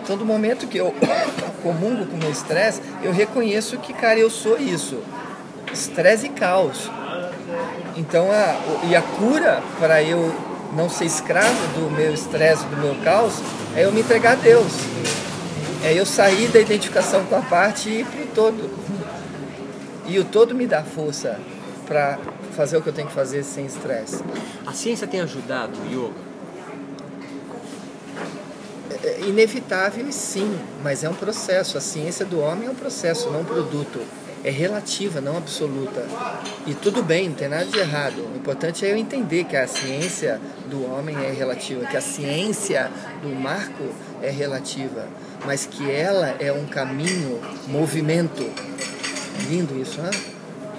Então, do momento que eu [COUGHS] comungo com o meu estresse, eu reconheço que, cara, eu sou isso. Estresse e caos. Então, a, e a cura para eu não ser escravo do meu estresse, do meu caos, é eu me entregar a Deus. É eu sair da identificação com a parte e ir para o todo. E o todo me dá força para fazer o que eu tenho que fazer sem estresse. A ciência tem ajudado o yoga? É inevitável, sim, mas é um processo. A ciência do homem é um processo, não um produto. É relativa, não absoluta. E tudo bem, não tem nada de errado. O importante é eu entender que a ciência do homem é relativa, que a ciência do Marco é relativa, mas que ela é um caminho, movimento. Lindo isso, né?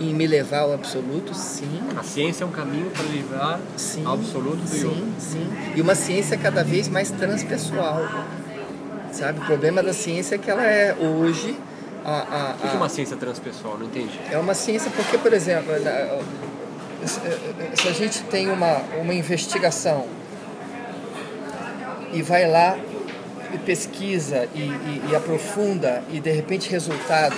Em me levar ao absoluto, sim. A ciência é um caminho para levar sim, ao absoluto do sim, yoga. Sim, E uma ciência cada vez mais transpessoal. Sabe? O problema da ciência é que ela é hoje. A, a, a... O que é uma ciência transpessoal? Não entendi. É uma ciência porque, por exemplo, se a gente tem uma, uma investigação e vai lá pesquisa e, e, e, aprofunda e de repente resultado,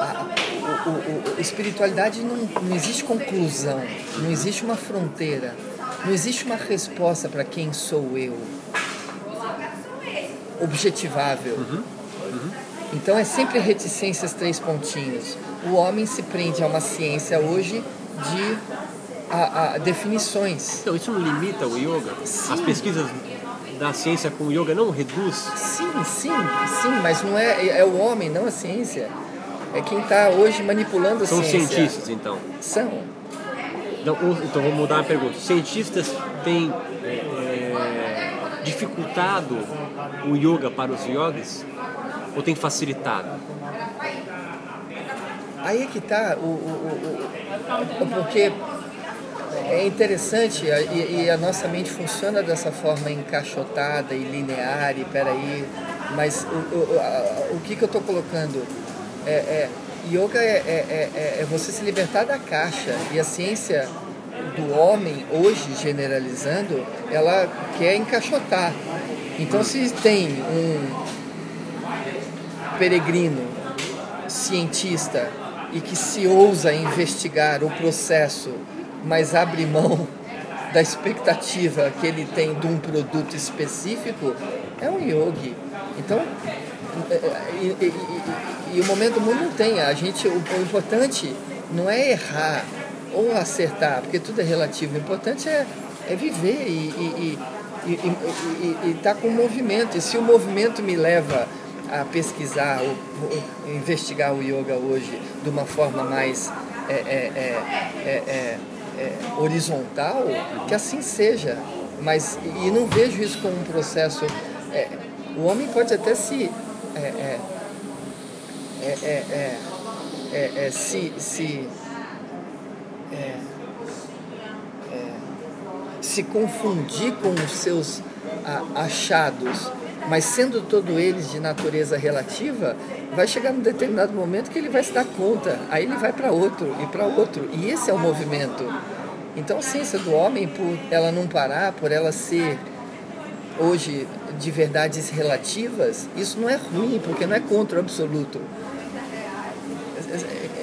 o, o, o, espiritualidade não, não existe conclusão, não existe uma fronteira, não existe uma resposta para quem sou eu, objetivável. Uhum. Uhum. Então é sempre reticências três pontinhos. O homem se prende a uma ciência hoje de a, a definições. Então isso não limita o yoga? Sim. As pesquisas da ciência com o yoga não reduz? Sim, sim, sim, mas não é, é o homem, não a ciência. É quem está hoje manipulando a São ciência. São cientistas, então? São. Então, então vou mudar a pergunta. Cientistas têm é, é, dificultado o yoga para os yogis ou tem facilitado? Aí é que está o, o, o, o, porque é interessante e, e, a nossa mente funciona dessa forma encaixotada e linear e peraí, mas o, o, o que, que eu estou colocando? É, é, yoga é, é, é, é você se libertar da caixa e a ciência do homem hoje generalizando ela quer encaixotar então se tem um peregrino cientista e que se ousa investigar o processo mas abre mão [LAUGHS] da expectativa que ele tem de um produto específico, é um yogi. Então, é, é, e, o momento mundo não tem. A gente, o, o, importante não é errar ou acertar, porque tudo é relativo. O importante é, é viver e estar tá com o movimento. E se o movimento me leva a pesquisar, ou, ou investigar o yoga hoje de uma forma mais é, é, é, é, horizontal, que assim seja. Mas, e não vejo isso como um processo. É, o homem pode até se. É, é, é se, se se confundir com os seus achados, mas sendo todos eles de natureza relativa, vai chegar num determinado momento que ele vai se dar conta, aí ele vai para outro e para outro, e esse é o movimento. Então a ciência do homem, por ela não parar, por ela ser hoje de verdades relativas, isso não é ruim, porque não é contra o absoluto.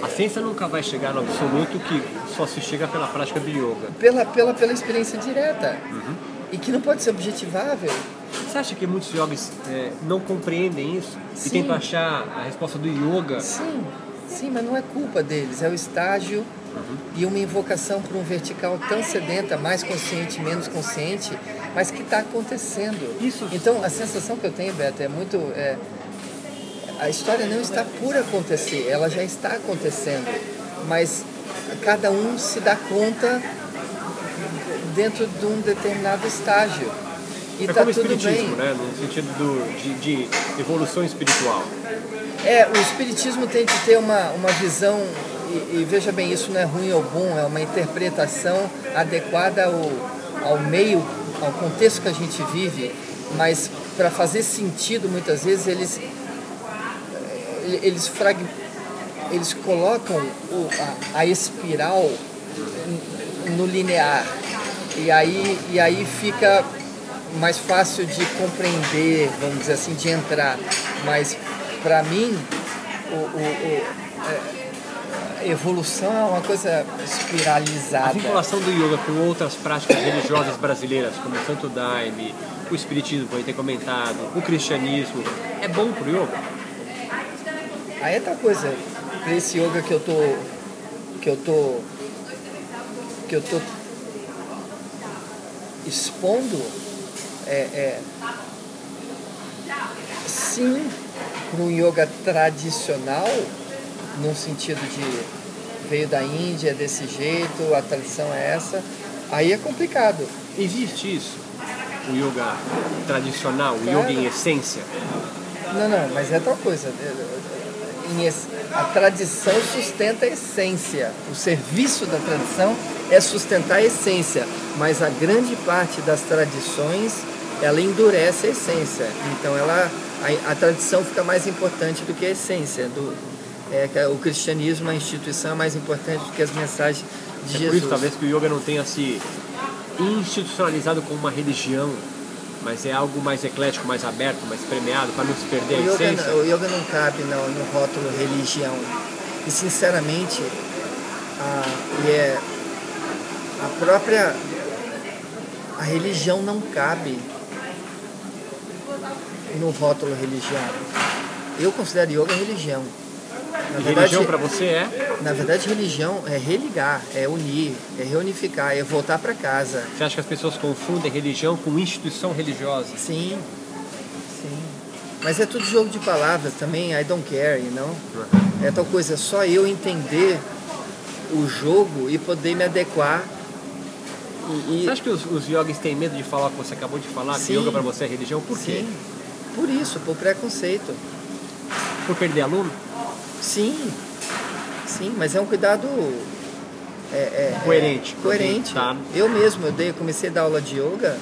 A ciência nunca vai chegar no absoluto que só se chega pela prática do yoga. Pela, pela, pela experiência direta. Uhum. E que não pode ser objetivável. Você acha que muitos yogis é, não compreendem isso? Sim. E tentam achar a resposta do yoga? Sim, sim, mas não é culpa deles. É o estágio uhum. e uma invocação para um vertical tão sedenta, mais consciente, menos consciente, mas que está acontecendo. Isso. Então, a sensação que eu tenho, Beto, é muito... É, a história não está por acontecer, ela já está acontecendo, mas cada um se dá conta dentro de um determinado estágio. E é tá como tudo espiritismo, bem. né? No sentido do, de, de, evolução espiritual. É, o espiritismo tem que ter uma, uma visão, e, e, veja bem, isso não é ruim ou bom, é uma interpretação adequada ao, ao meio, ao contexto que a gente vive, mas para fazer sentido, muitas vezes, eles, eles, frag, eles colocam o, a, a espiral no linear. E aí, e aí fica mais fácil de compreender, vamos dizer assim, de entrar. Mas para mim, o, o, o é, evolução é uma coisa espiralizada. A vinculação do yoga com outras práticas religiosas brasileiras, como o Santo Daime, o Espiritismo, que ter comentado, o cristianismo, é bom pro yoga? Aí é outra coisa, esse yoga que eu tô. que eu tô. que eu tô expondo é, é, sim para um yoga tradicional, no sentido de veio da Índia desse jeito, a tradição é essa, aí é complicado. Existe isso? O yoga tradicional, o yoga em essência? Não, não, mas é tal coisa. A tradição sustenta a essência. O serviço da tradição é sustentar a essência, mas a grande parte das tradições ela endurece a essência. Então ela, a, a tradição fica mais importante do que a essência. Do, é, o cristianismo, a instituição é mais importante do que as mensagens de é Jesus. Por isso talvez que o yoga não tenha se institucionalizado como uma religião. Mas é algo mais eclético, mais aberto, mais premiado, para não se perder O a yoga, essência? o yoga não cabe no, no rótulo religião. E sinceramente, a, e é, a própria a religião não cabe no rótulo religião. Eu considero yoga religião. Na verdade, religião para você é? na verdade, religião é religar, é unir, é reunificar, é voltar para casa. Você acha que as pessoas confundem religião com instituição religiosa? Sim, sim. Mas é tudo jogo de palavras também, I don't care, you know? É tal coisa, só eu entender o jogo e poder me adequar. E, Você e acha que os, os yogis têm medo de falar o que você acabou de falar, que Sim. yoga para você é religião? Por quê? sim, por isso, por preconceito. Por perder aluno? Sim, sim, mas é um cuidado é, é, Coerente. é coerente. Tá. Eu mesmo, eu dei, comecei a dar aula de yoga,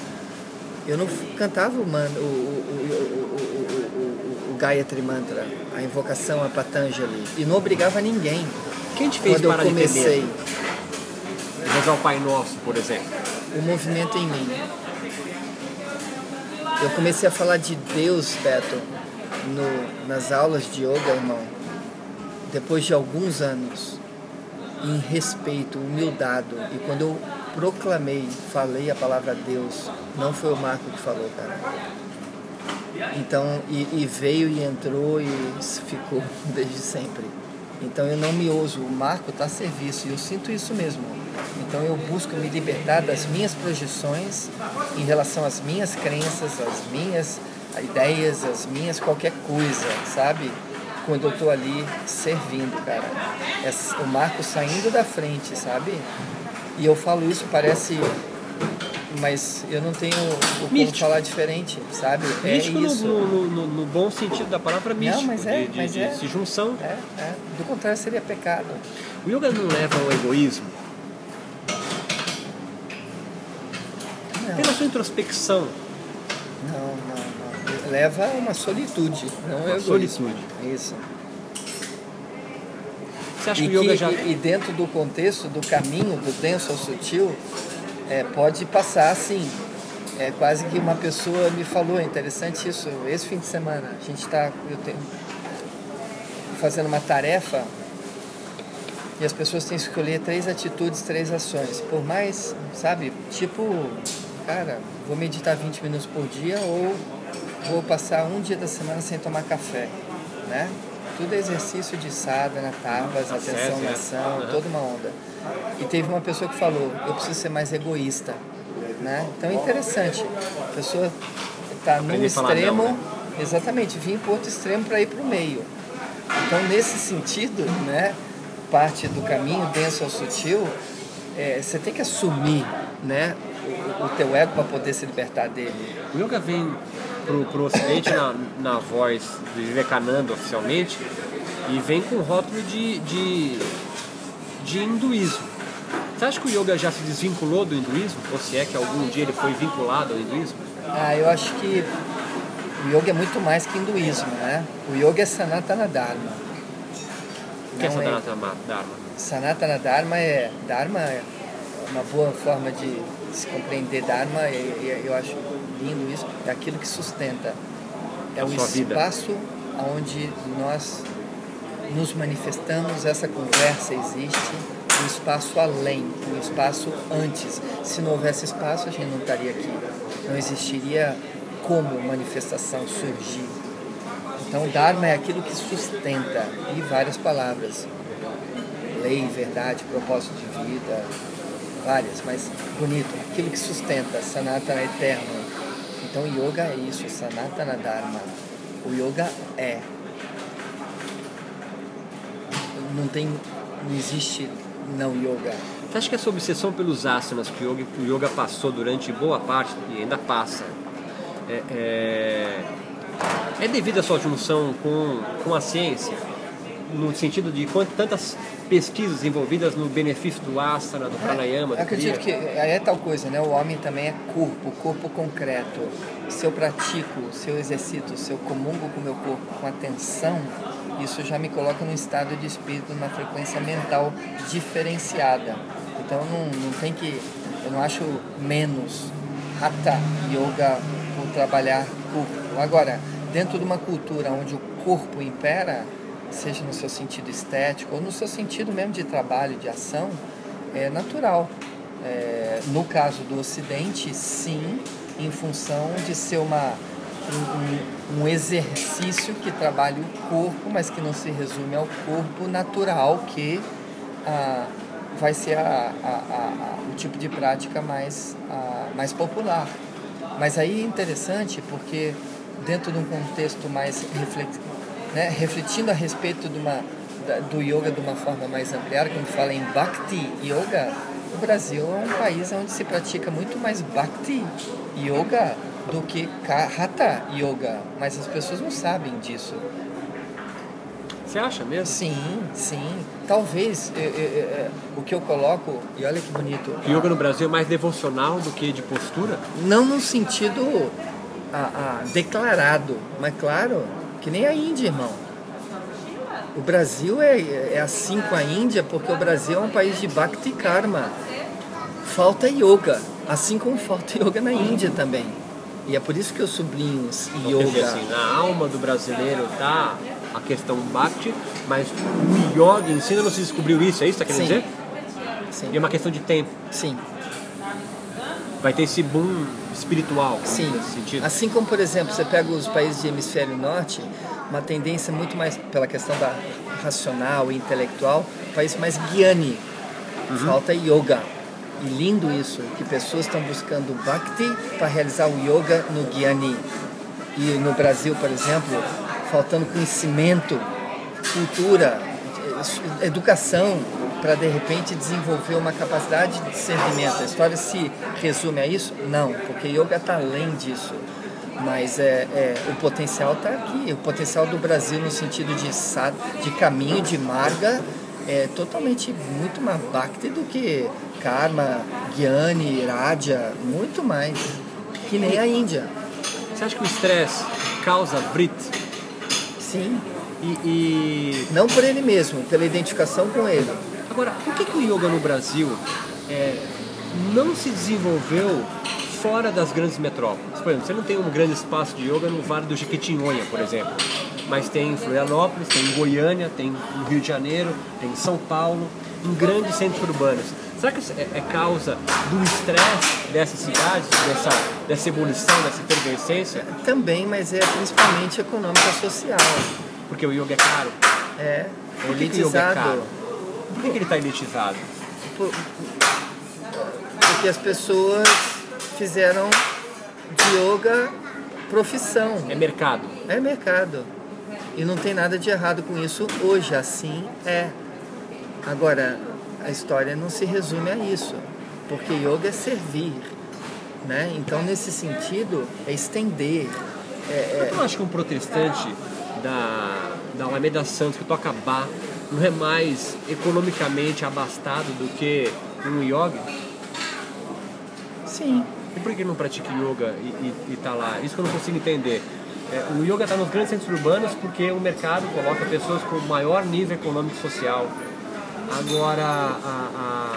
eu não cantava o, man, o, o, o, o, o, o, o Gayatri Mantra, a invocação a Patanjali, e não obrigava ninguém. Quem te fez Quando eu comecei? Rezar o Pai Nosso, por exemplo. o movimento em mim. Eu comecei a falar de Deus, Beto, no, nas aulas de yoga, irmão, depois de alguns anos, em respeito, humildade. E quando eu proclamei, falei a palavra Deus, não foi o Marco que falou, cara. Então, e, e veio e entrou e ficou [LAUGHS] desde sempre. Então eu não me ouso, o Marco está a serviço e eu sinto isso mesmo. Então eu busco me libertar das minhas projeções em relação às minhas crenças, às minhas ideias, às minhas qualquer coisa, sabe? Quando eu estou ali servindo, cara. É o Marco saindo da frente, sabe? E eu falo isso, parece. Mas eu não tenho o como falar diferente, sabe? Místico é isso. no, no- no bom sentido da palavra místico. mas é, de, de, mas é. de junção. É, é. Do contrário, seria pecado. O yoga não leva ao egoísmo. Não, Pela sua introspecção, não, não. Leva a uma solitude, não Uma é solitude. Isso. você acha E, que o yoga que- já. e- e dentro do contexto, do caminho, do denso ao sutil, é, pode passar assim. É quase que uma pessoa me falou, é interessante isso, esse fim de semana, a gente está fazendo uma tarefa e as pessoas têm que escolher três atitudes, três ações. Por mais, sabe, tipo, cara, vou meditar 20 minutos por dia ou vou passar um dia da semana sem tomar café, né? Tudo é exercício de sadhana, tapas, atenção Ascese, na é. ação, toda uma onda. E teve uma pessoa que falou, eu preciso ser mais egoísta, né? Então é interessante. A pessoa está num falar não, extremo, né? exatamente, vir para outro extremo para ir para o meio. Então, nesse sentido, né, parte do caminho denso ao sutil, é, você tem que assumir né, o, o teu ego para poder se libertar dele. O yoga vem pro, pro ocidente na, na voz de Vivekananda oficialmente e vem com rótulo de, de, de hinduísmo. Você acha que o yoga já se desvinculou do hinduísmo? Ou se é que algum dia ele foi vinculado ao hinduísmo? Ah, eu acho que o yoga é muito mais que hinduísmo, né? O yoga é Sanatana Dharma. O que é Não é- Sadhanatama Dharma? Sanatana Dharma é Dharma é uma boa forma de se compreender Dharma eu acho lindo isso é aquilo que sustenta. É o sua vida. espaço onde nós nos manifestamos essa conversa existe um espaço além um espaço antes. Se não houvesse espaço a gente não estaria aqui. Não existiria como manifestação surgir. Então Dharma é aquilo que sustenta. E várias palavras. Lei, verdade, propósito de vida, várias, mas bonito, aquilo que sustenta, Sanatana eterno. Então yoga é isso, Sanatana Dharma. O yoga é. Não tem, não existe não yoga. Você acha que essa obsessão pelos asanas que o yoga, o yoga passou durante boa parte e ainda passa é, é, é devido à sua junção com, com a ciência? No sentido de quant- tantas pesquisas envolvidas no benefício do asana, do pranayama, Eu do acredito kriya? que é tal coisa, né? O homem também é corpo, corpo concreto. Se eu pratico, se eu exercito, se eu comungo com o meu corpo com atenção, isso já me coloca num estado de espírito, numa frequência mental diferenciada. Então não, não tem que. Eu não acho menos Hatha Yoga por trabalhar corpo. Agora, dentro de uma cultura onde o corpo impera, seja no seu sentido estético ou no seu sentido mesmo de trabalho, de ação, é natural. É, no caso do Ocidente, sim, em função de ser uma, um, um, exercício que trabalha o corpo, mas que não se resume ao corpo natural, que ah, vai ser a, a, a, o tipo de prática mais, mais popular. Mas aí é interessante porque dentro de um contexto mais reflexivo, né, refletindo a respeito de uma, do yoga de uma forma mais ampliada, quando fala em Bhakti Yoga, o Brasil é um país onde se pratica muito mais Bhakti Yoga do que Hatha Yoga, mas as pessoas não sabem disso. Você acha mesmo? Sim, sim. Talvez é, é, é, o que eu coloco, e olha que bonito. O yoga no Brasil é mais devocional do que de postura? Não no sentido a, a, declarado, mas claro, que nem a Índia, irmão. O Brasil é, é assim com a Índia porque o Brasil é um país de Bhakti Karma. Falta yoga, assim como falta [LAUGHS] yoga na Índia também. E é por isso que eu sublinho então, yoga. Dizer assim, na alma do brasileiro tá a questão Bhakti, mas o yoga em si não se descobriu isso, é isso que você quer dizer? Sim. E é uma questão de tempo. Sim. Vai ter esse boom espiritual. Sim. Assim como, por exemplo, você pega os países de hemisfério norte, uma tendência muito mais pela questão da racional e intelectual, país mais guiane. Uhum. Falta yoga. E lindo isso, que pessoas estão buscando bhakti para realizar o yoga no guiani. E no Brasil, por exemplo, faltando conhecimento, cultura, educação, para de repente desenvolver uma capacidade de discernimento. A história se resume a isso? Não, porque yoga está além disso. Mas é, é o potencial está aqui. O potencial do Brasil no sentido de, de caminho, de marga, é totalmente muito mais bhakti do que karma, gyani, raja, muito mais. Que nem a Índia. Você acha que o estresse causa brit? Sim. E, e, Não por ele mesmo, pela identificação com ele. Agora, por que, que o yoga no Brasil é, não se desenvolveu fora das grandes metrópoles? Por exemplo, você não tem um grande espaço de yoga no Vale do Jequitinhonha, por exemplo. Mas tem em Florianópolis, tem em Goiânia, tem no Rio de Janeiro, tem em São Paulo, em grandes centros urbanos. Será que é, é causa do estresse dessas cidades, dessa, dessa ebulição, dessa efervescência? Também, mas é principalmente econômica social. Porque o yoga é caro? É, Por que elitizado. Que o yoga é caro? Por que, que ele está elitizado? Por, porque as pessoas fizeram de yoga profissão. É mercado. É mercado. E não tem nada de errado com isso hoje, assim é. Agora, a história não se resume a isso, porque yoga é servir. Né? Então, nesse sentido, é estender. É, é... Eu acho que um protestante da, da Alameda Santos que toca bar não é mais economicamente abastado do que um yoga? Sim. E por que não pratica yoga e está lá? Isso que eu não consigo entender. É, o yoga está nos grandes centros urbanos porque o mercado coloca pessoas com maior nível econômico e social. Agora, a,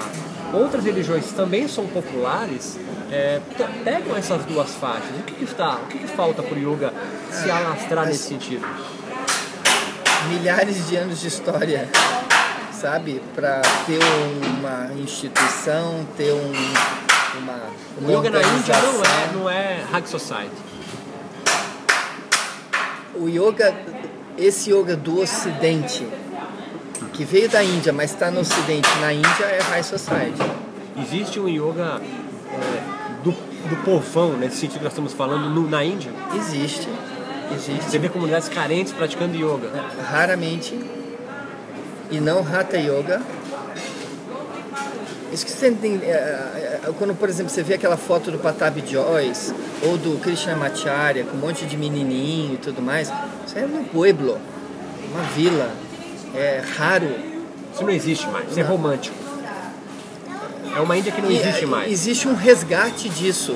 a, outras religiões também são populares, é, pegam essas duas faixas. O que, que está, o que, que falta para o yoga se alastrar nesse sentido? Milhares de anos de história, sabe? Para ter uma instituição, ter um, uma, uma O yoga na Índia não é, não é Hag Society. O yoga, esse yoga do Ocidente, que veio da Índia, mas está no Ocidente, na Índia é High Society. Existe um yoga é, do, do povão, nesse sentido que nós estamos falando, no, na Índia? Existe. Existe. Você vê comunidades carentes praticando yoga? Raramente. E não Hatha Yoga. Isso que você tem, é, é, é, quando, por exemplo, você vê aquela foto do Patabi Joyce ou do Krishna Macharya com um monte de menininho e tudo mais, isso é no pueblo, uma vila. É raro. Isso não existe mais, isso é romântico. É uma Índia que não e, existe mais. Existe um resgate disso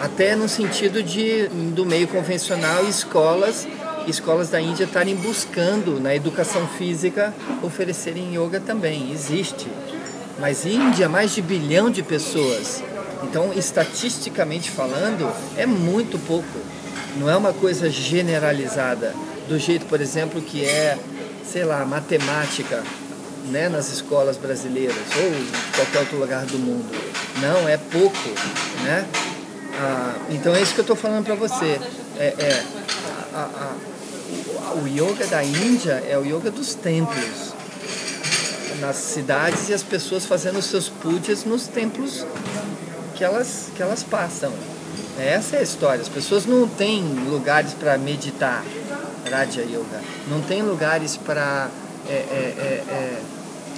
até no sentido de do meio convencional escolas escolas da Índia estarem buscando na educação física oferecerem yoga também existe mas Índia mais de bilhão de pessoas Então, estatisticamente falando, é muito pouco. Não é uma coisa generalizada, do jeito, por exemplo, que é, sei lá, matemática, né, nas escolas brasileiras ou em qualquer outro lugar do mundo. Não, é pouco, né? Ah, então é isso que eu estou falando para você. É, é a, a, o yoga da Índia é o yoga dos templos nas cidades e as pessoas fazendo os seus pujas nos templos que elas, que elas passam. Essa é a história. As pessoas não têm lugares para meditar, Raja Yoga. Não tem lugares para é, é,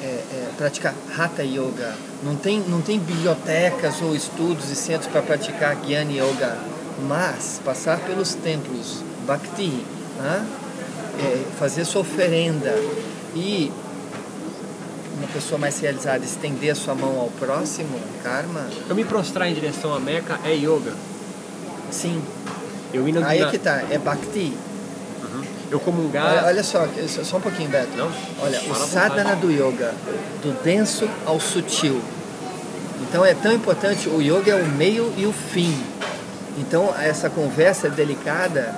é, é, é, praticar Hatha Yoga. Não tem, não tem bibliotecas ou estudos e centros para praticar Jnana Yoga. Mas passar pelos templos, Bhakti, né? fazer sua oferenda e uma pessoa mais realizada estender a sua mão ao próximo, karma. Eu me prostrar em direção à Meca é yoga. Sim. Eu indo Aí na... é que tá, é bhakti. Eu comungar. Olha, olha só, só um pouquinho, Beto. Não? Olha, o sadhana do yoga, do denso ao sutil. Então é tão importante, o yoga é o meio e o fim. Então essa conversa é delicada,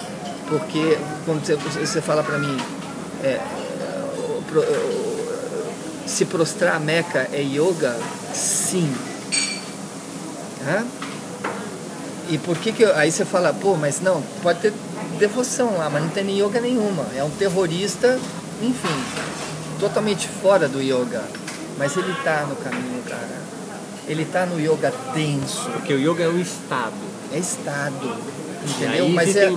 porque quando você, você fala para mim, é, se prostrar a Meca é yoga? Sim. Hã? E por que que eu, aí você fala, pô, mas não, pode ter devoção lá, mas não tem yoga nenhuma. É um terrorista, enfim, totalmente fora do yoga. Mas ele está no caminho, cara. Ele está no yoga denso. Porque o yoga é um estado. É estado. Entendeu? mas é,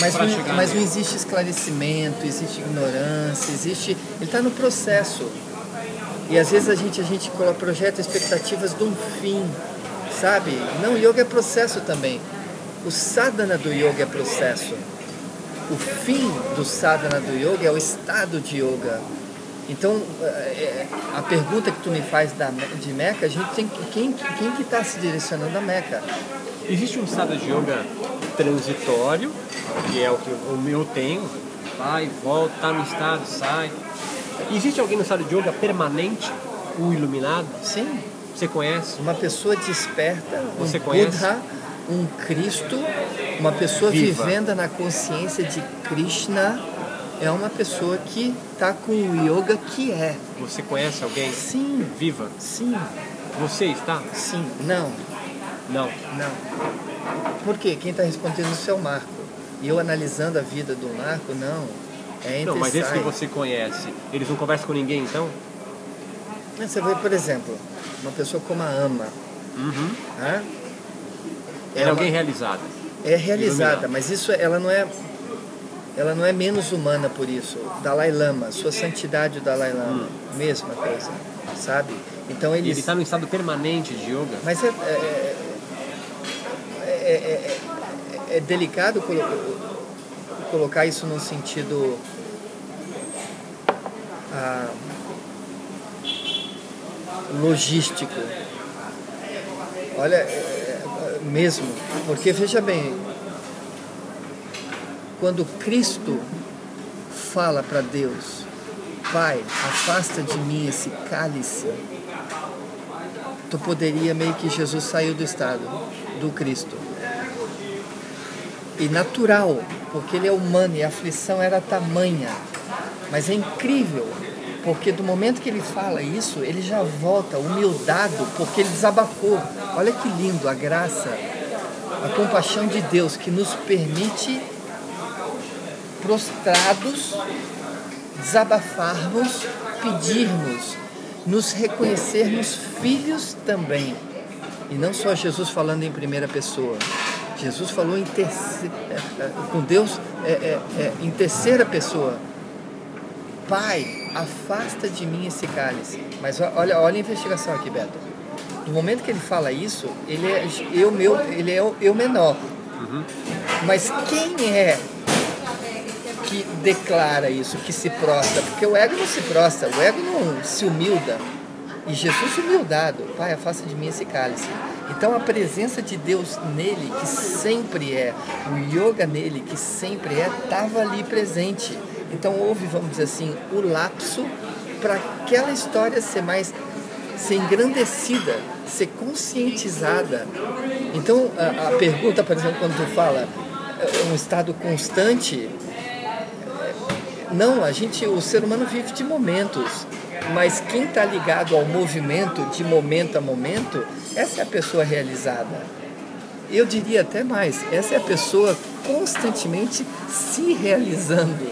mas, não, mas não existe esclarecimento, existe ignorância, existe. Ele está no processo. E às vezes a gente, a gente projeta expectativas de um fim, sabe? Não, yoga é processo também. O sadhana do yoga é processo. O fim do sadhana do yoga é o estado de yoga. Então, é, a pergunta que tu me faz da, de Meca, a gente tem quem quem que está se direcionando a Meca? Existe um estado de yoga transitório, que é o que o meu tenho, vai, volta, tá no estado, sai. Existe alguém no estado de yoga permanente, o iluminado? Sim. Você conhece? Uma pessoa desperta, Você um conhece? Buddha, um Cristo, uma pessoa Viva. vivendo na consciência de Krishna, é uma pessoa que está com o yoga que é. Você conhece alguém? Sim. Viva? Sim. Você está? Sim. Não. Não. Não. Por quê? Quem está respondendo isso é o Marco. E eu analisando a vida do Marco, não. É Não, mas esse que você conhece, eles não conversam com ninguém então? Você vê, por exemplo, uma pessoa como a Ama. Uhum. Né? É, uma- alguém realizado. É realizada, Iluminado. mas isso ela não é ela não é menos humana por isso. Dalai Lama, sua santidade o Dalai Lama, mesma coisa, sabe? Então eles ele está no estado permanente de yoga. mas é, é, é, é- é- é delicado colo- colocar isso num sentido ah, logístico. Olha, é- é- mesmo, porque veja bem, quando Cristo fala para Deus, Pai, afasta de mim esse cálice, tu poderia meio que Jesus saiu do estado do Cristo. E natural, porque ele é humano e a aflição era tamanha. Mas é incrível, porque do momento que ele fala isso, ele já volta humildado, porque ele desabafou. Olha que lindo a graça, a compaixão de Deus que nos permite prostrados desabafarmos, pedirmos, nos reconhecermos filhos também. E não só Jesus falando em primeira pessoa. Jesus falou terceira, com Deus é, é, é, em terceira pessoa. Pai, afasta de mim esse cálice. Mas olha, olha a investigação aqui, Beto. Do momento que ele fala isso, ele é eu meu, ele é eu menor. Mas quem é que declara isso, que se prostra? Porque o ego não se prostra, o ego não se humilda. E Jesus humildado, Pai, afasta de mim esse cálice. Então a presença de Deus nele, que sempre é, o yoga nele, que sempre é, estava ali presente. Então houve, vamos dizer assim, o lapso para aquela história ser mais ser engrandecida, ser conscientizada. Então, a, a pergunta, por exemplo, quando tu fala é, um estado constante, não, a gente, o ser humano vive de momentos, mas quem está ligado ao movimento de momento a momento, essa é a pessoa realizada. Eu diria até mais, essa é a pessoa constantemente se realizando.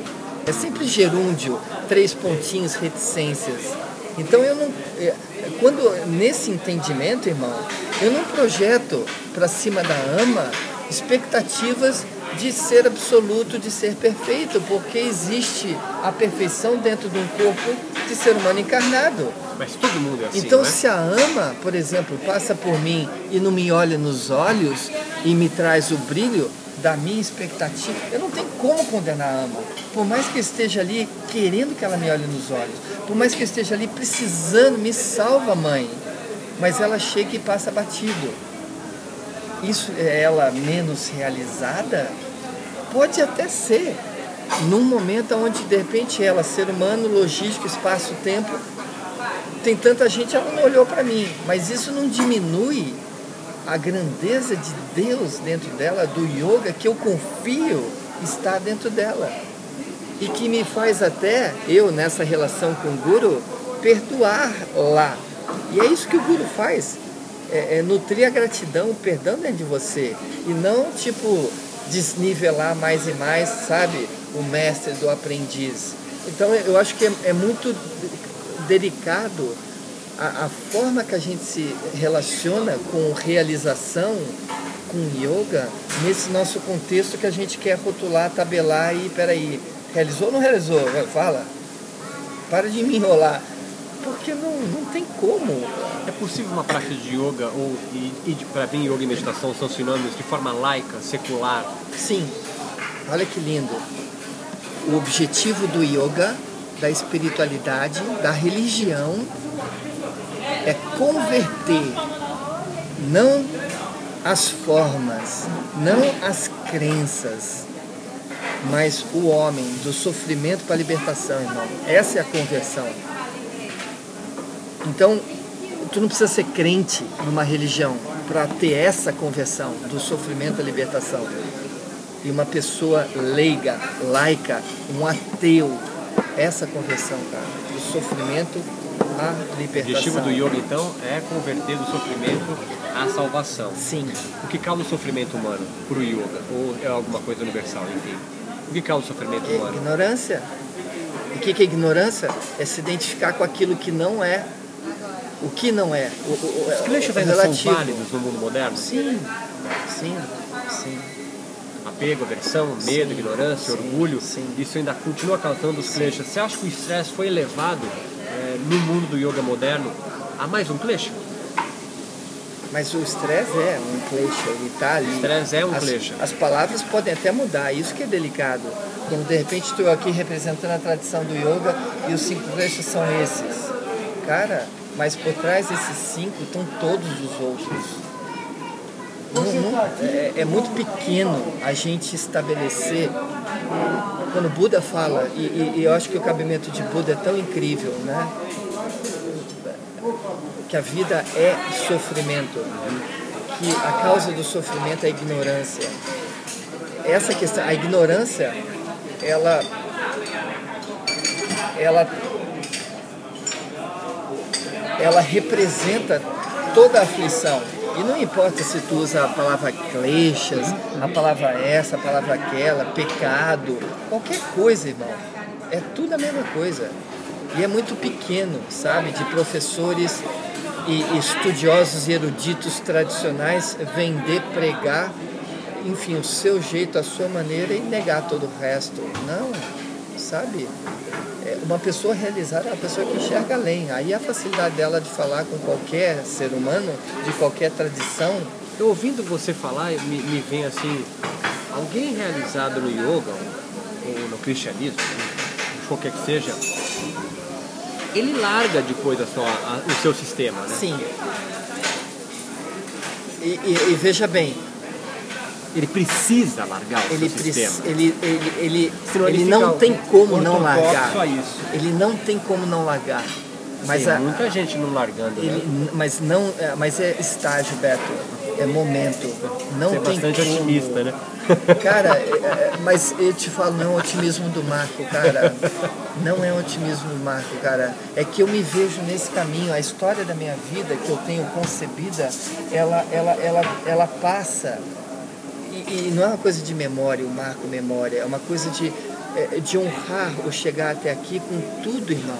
É sempre gerúndio, três pontinhos, reticências. Então eu não. É, quando nesse entendimento, irmão, eu não projeto para cima da ama expectativas de ser absoluto, de ser perfeito, porque existe a perfeição dentro de um corpo de ser humano encarnado. Mas todo mundo é assim. Então, né? se a ama, por exemplo, passa por mim e não me olha nos olhos e me traz o brilho da minha expectativa, eu não tenho como condenar a ama. Por mais que eu esteja ali querendo que ela me olhe nos olhos, por mais que eu esteja ali precisando, me salva, mãe. Mas ela chega e passa batido. Isso é ela menos realizada? Pode até ser. Num momento onde de repente ela, ser humano, logístico, espaço, tempo, tem tanta gente, ela não olhou para mim. Mas isso não diminui a grandeza de Deus dentro dela, do yoga, que eu confio está dentro dela. E que me faz até, eu nessa relação com o Guru, perdoar lá. E é isso que o Guru faz. É, é nutrir a gratidão, o perdão dentro de você. E não, tipo, desnivelar mais e mais, sabe? O mestre do aprendiz. Então eu acho que é, é muito delicado a, a, forma que a gente se relaciona com realização, com yoga, nesse nosso contexto que a gente quer rotular, tabelar e peraí, realizou ou não realizou? Fala. Para de me enrolar. Porque não, não tem como. É possível uma prática de yoga, ou e, e para mim yoga e meditação são sinônimos de forma laica, secular? Sim. Olha que lindo. O objetivo do yoga, da espiritualidade, da religião, é converter não as formas, não as crenças, mas o homem do sofrimento para a libertação, irmão. Essa é a conversão. Então, tu não precisa ser crente numa religião para ter essa conversão do sofrimento à libertação. E uma pessoa leiga, laica, um ateu, essa conversão, cara, do sofrimento libertação. O objetivo do yoga, então, é converter do sofrimento à salvação. Sim. O que causa o sofrimento humano para o yoga? Ou é alguma coisa universal, enfim? O que causa o sofrimento É humano? ignorância. E o que, é ignorância? É se identificar com aquilo que não é. O que não é. O, o, Os o ainda são relativo. válidos no mundo moderno? Sim, sim, sim. Apego, aversão, medo, Sim, ignorância, sim, orgulho, sim. isso ainda continua causando os kleshas. Você acha que o estresse foi elevado eh, no mundo do yoga moderno a mais um klesha? Mas o estresse é um klesha, ele está ali. O estresse é um as, klesha. As palavras podem até mudar, isso que é delicado. Quando de repente estou aqui representando a tradição do yoga e os cinco kleshas são esses. Cara, mas por trás desses cinco estão todos os outros. É, é muito pequeno a gente estabelecer. Quando Buda fala, e, e- e eu acho que o cabimento de Buda é tão incrível, né? Que a vida é sofrimento, que a causa do sofrimento é a ignorância. Essa questão, a ignorância, ela, ela ela representa toda a aflição. E não importa se tu usa a palavra kleshas, a palavra essa, a palavra aquela, pecado, qualquer coisa, irmão. É tudo a mesma coisa. E é muito pequeno, sabe, de professores e estudiosos e eruditos tradicionais vender, pregar, enfim, o seu jeito, a sua maneira e negar todo o resto. Não, sabe? É, uma pessoa realizada é uma pessoa que enxerga além. Aí a facilidade dela de falar com qualquer ser humano, de qualquer tradição, Eu ouvindo você falar, me, me vem assim, alguém realizado no yoga ou no cristianismo, qualquer que seja, ele larga depois a sua, a- o seu sistema, né? sim. E, e- e veja bem, Ele precisa largar o ele, seu preci- sistema. ele, ele, ele, Senão ele ele não tem como não largar. a isso. Ele não tem como não largar. Mas Tem a- muita gente não largando, né? Ele, mas não, é, mas é estágio, Beto. É momento. Não Você é tem bastante como. otimista, né? [LAUGHS] Cara, é, é, mas eu te falo, não é um otimismo do Marco, cara. Não é um otimismo do Marco, cara. É que eu me vejo nesse caminho. A história da minha vida que eu tenho concebida, ela, ela, ela, ela passa. E, não é uma coisa de memória, o Marco memória. É uma coisa de, é, de honrar o chegar até aqui com tudo, irmão.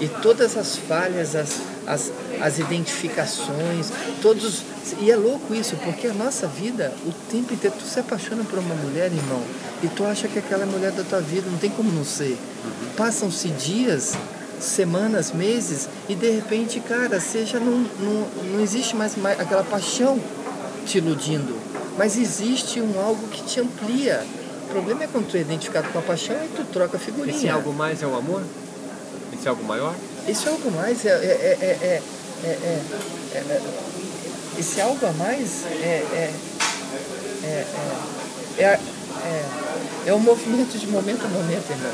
E todas as falhas, as, as, as identificações, todos. E é louco isso, porque a nossa vida, o tempo inteiro, tu se apaixona por uma mulher, irmão, e tu acha que aquela é a mulher da tua vida, não tem como não ser. Passam-se dias, semanas, meses, e de repente, cara, seja não, não, não existe mais, mais aquela paixão te iludindo, mas existe um algo que te amplia. O problema é quando tu é identificado com a paixão e tu troca a figurinha. Esse algo mais é o amor? Esse algo maior? Esse algo mais é, é, é, é esse algo a mais é, é, é, é, um movimento de momento a momento, irmão.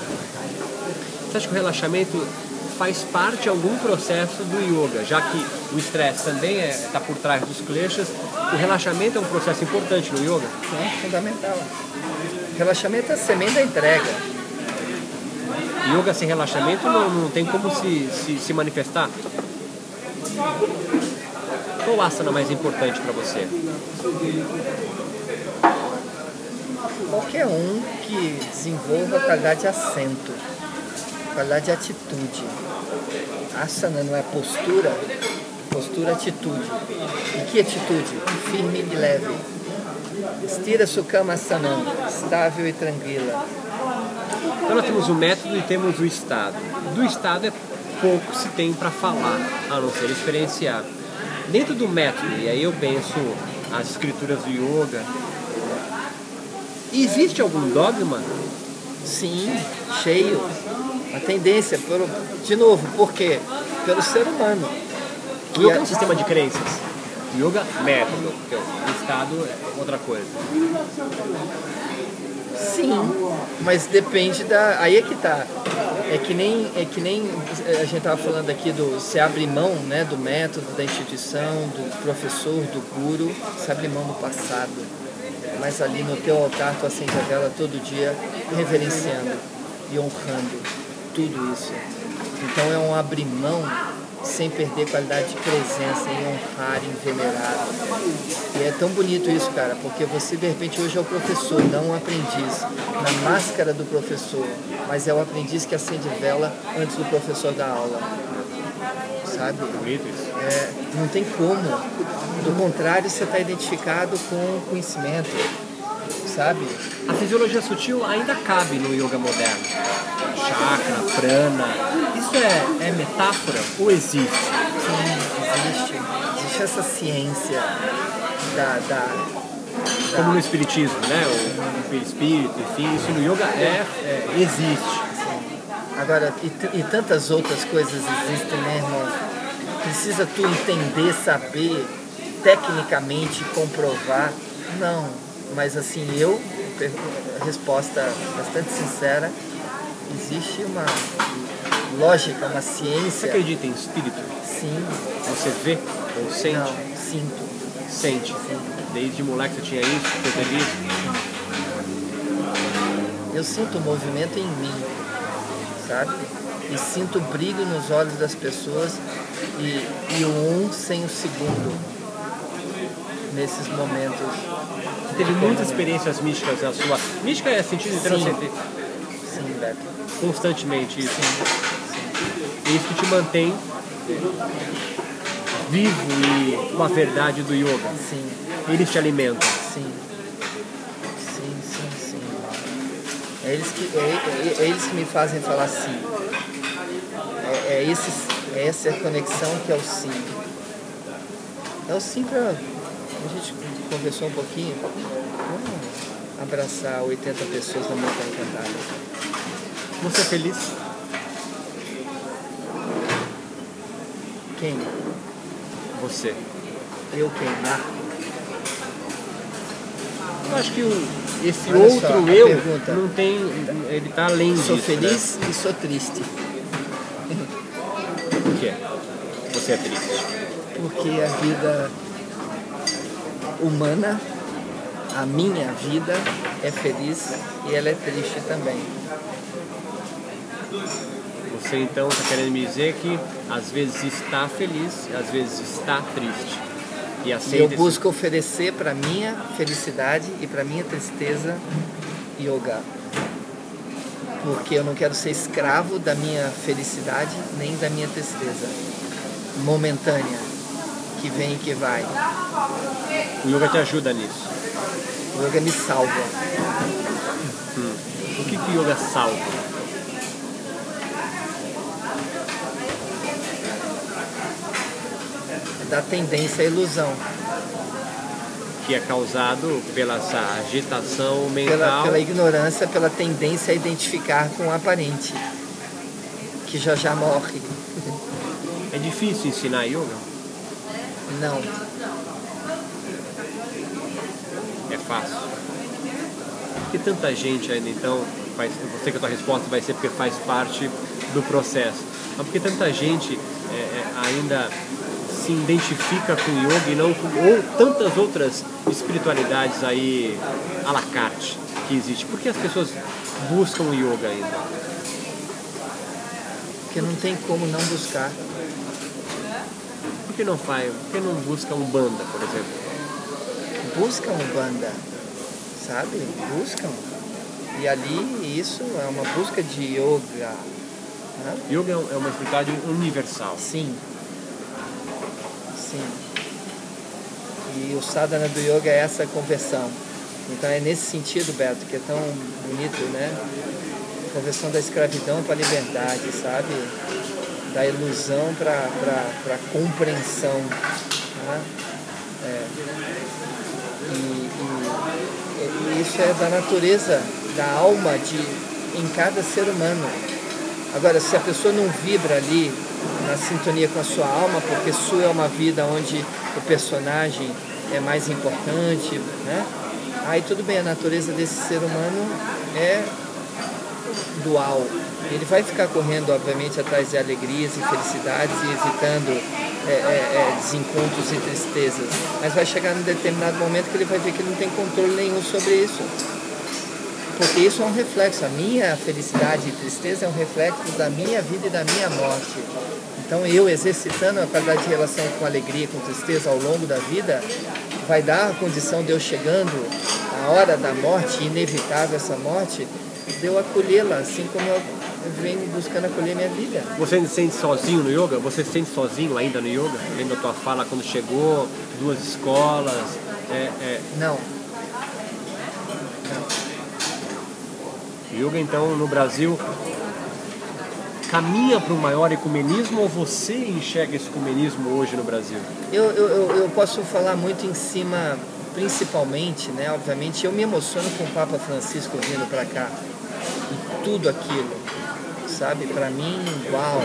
Você acha que o relaxamento faz parte de algum processo do yoga, já que o estresse também está por trás dos kleshas, o relaxamento é um processo importante no yoga? É fundamental. Relaxamento é a semente da entrega. Yoga sem relaxamento não, não tem como se, se, se manifestar? Qual asana mais importante para você? Qualquer um que desenvolva qualidade de assento, qualidade de atitude. Asana não é postura, postura é atitude. E que atitude? Firme e leve. Estira Sukhama Asanam, estável e tranquila. Então nós temos o método e temos o estado. Do estado é pouco se tem para falar, a não ser experienciar. Dentro do método, e aí eu penso as escrituras do yoga, existe algum dogma? Sim, cheio. A tendência, pelo, de novo, por quê? Pelo ser humano. O yoga é um sistema de crenças. Yoga, método. O estado é outra coisa. Sim, mas depende da. Aí é que tá. É que nem, é que nem a gente tava falando aqui do se abre mão né, do método, da instituição, do professor, do guru, se abre mão do passado. Mas ali no teu altar tu acende a vela todo dia, reverenciando e honrando tudo isso. Então é um abrir mão sem perder qualidade de presença, em honrar, em venerar. E é tão bonito isso, cara, porque você de repente hoje é o professor, não o aprendiz, na máscara do professor, mas é o aprendiz que acende vela antes do professor dar aula. Sabe? Bonito isso. É, não tem como. Do contrário, você está identificado com o conhecimento, sabe? A fisiologia sutil ainda cabe no yoga moderno. Chakra, prana, isso é, é metáfora ou existe? Sim, existe. Existe essa ciência da, da, Como no espiritismo, né? O, espírito, enfim, isso no yoga é, é- existe. Agora, e, e tantas outras coisas existem, né, irmão? Precisa tu entender, saber, tecnicamente comprovar? Não. Mas assim, eu, resposta bastante sincera, existe uma lógica, uma Você ciência. acredita em espírito? Sim, Você vê ou sente? não, sinto. Sente. Desde moleque você tinha isso, você teve isso. Eu sinto o movimento em mim, sabe? E sinto o brilho nos olhos das pessoas e, e o um sem o segundo nesses momentos. Você teve muitas experiências místicas na sua. Mística é sentido inteiro, Sim. Sim, Beto. constantemente isso. É isso que te mantém vivo e com a verdade do yoga. Sim, Eles te alimentam. sim. Sim, sim, sim. É eles que, é, é- é eles que me fazem falar sim. É, é, esse, é essa conexão que é o sim. É o sim pra. Conversou um pouquinho. Vamos abraçar 80 pessoas na Montanha Encantada. Você é feliz? Quem? Você. Eu quem? Marco? Eu acho que o, esse Olha outro só, eu pergunta. não tem. Ele tá além Sou disso. feliz né? e sou triste. que você é triste? Porque a vida humana, a minha vida, é feliz e ela é triste também. Você então está querendo me dizer que às vezes está feliz, às vezes está triste. E aceita eu esse- busco oferecer para minha felicidade e para minha tristeza yoga. Porque eu não quero ser escravo da minha felicidade nem da minha tristeza momentânea, que vem e que vai. O yoga te ajuda nisso. O yoga me salva. O que, que o yoga salva? Da tendência à ilusão. Que é causado pela essa agitação Pela, mental. pela ignorância, pela tendência a identificar com o aparente, que já já morre. É difícil ensinar yoga? Não. É fácil. Por que tanta gente ainda então, faz, eu sei que a tua resposta vai ser porque faz parte do processo, mas por que tanta gente é, é, ainda se identifica com yoga e não com ou tantas outras espiritualidades aí à la carte que existe? Por que as pessoas buscam o yoga ainda? Porque não tem como não buscar. Por que não faz? Por que não busca um banda, por exemplo? buscam banda, sabe? Buscam. E ali isso é uma busca de yoga. né? Yoga é um- é uma espiritualidade universal. Sim. Sim. E o sadhana do yoga é essa conversão. Então é nesse sentido, Beto, que é tão bonito, né? Conversão da escravidão para a liberdade, sabe? Da ilusão para a compreensão. Né? É. E, e- e isso é da natureza, da alma de, em cada ser humano. Agora, se a pessoa não vibra ali na sintonia com a sua alma, porque sua é uma vida onde o personagem é mais importante, né? Aí tudo bem, a natureza desse ser humano é dual. Ele vai ficar correndo, obviamente, atrás de alegrias e felicidades e evitando é, é, é, desencontros e tristezas. Mas vai chegar num determinado momento que ele vai ver que ele não tem controle nenhum sobre isso. Porque isso é um reflexo. A minha felicidade e tristeza é um reflexo da minha vida e da minha morte. Então eu exercitando a qualidade de relação com alegria e com tristeza ao longo da vida, vai dar a condição de eu chegando à hora da morte, inevitável essa morte, de eu acolhê-la, assim como eu venho buscando acolher minha vida. Você se sente sozinho no yoga? Você se sente sozinho ainda no yoga? Lembra da tua fala quando chegou, duas escolas? É, é, Não, yoga então no Brasil caminha para um maior ecumenismo ou você enxerga esse ecumenismo hoje no Brasil? Eu, eu, eu- eu posso falar muito em cima, principalmente, né? Obviamente, eu me emociono com o Papa Francisco vindo para cá. E tudo aquilo, sabe? Para mim, uau!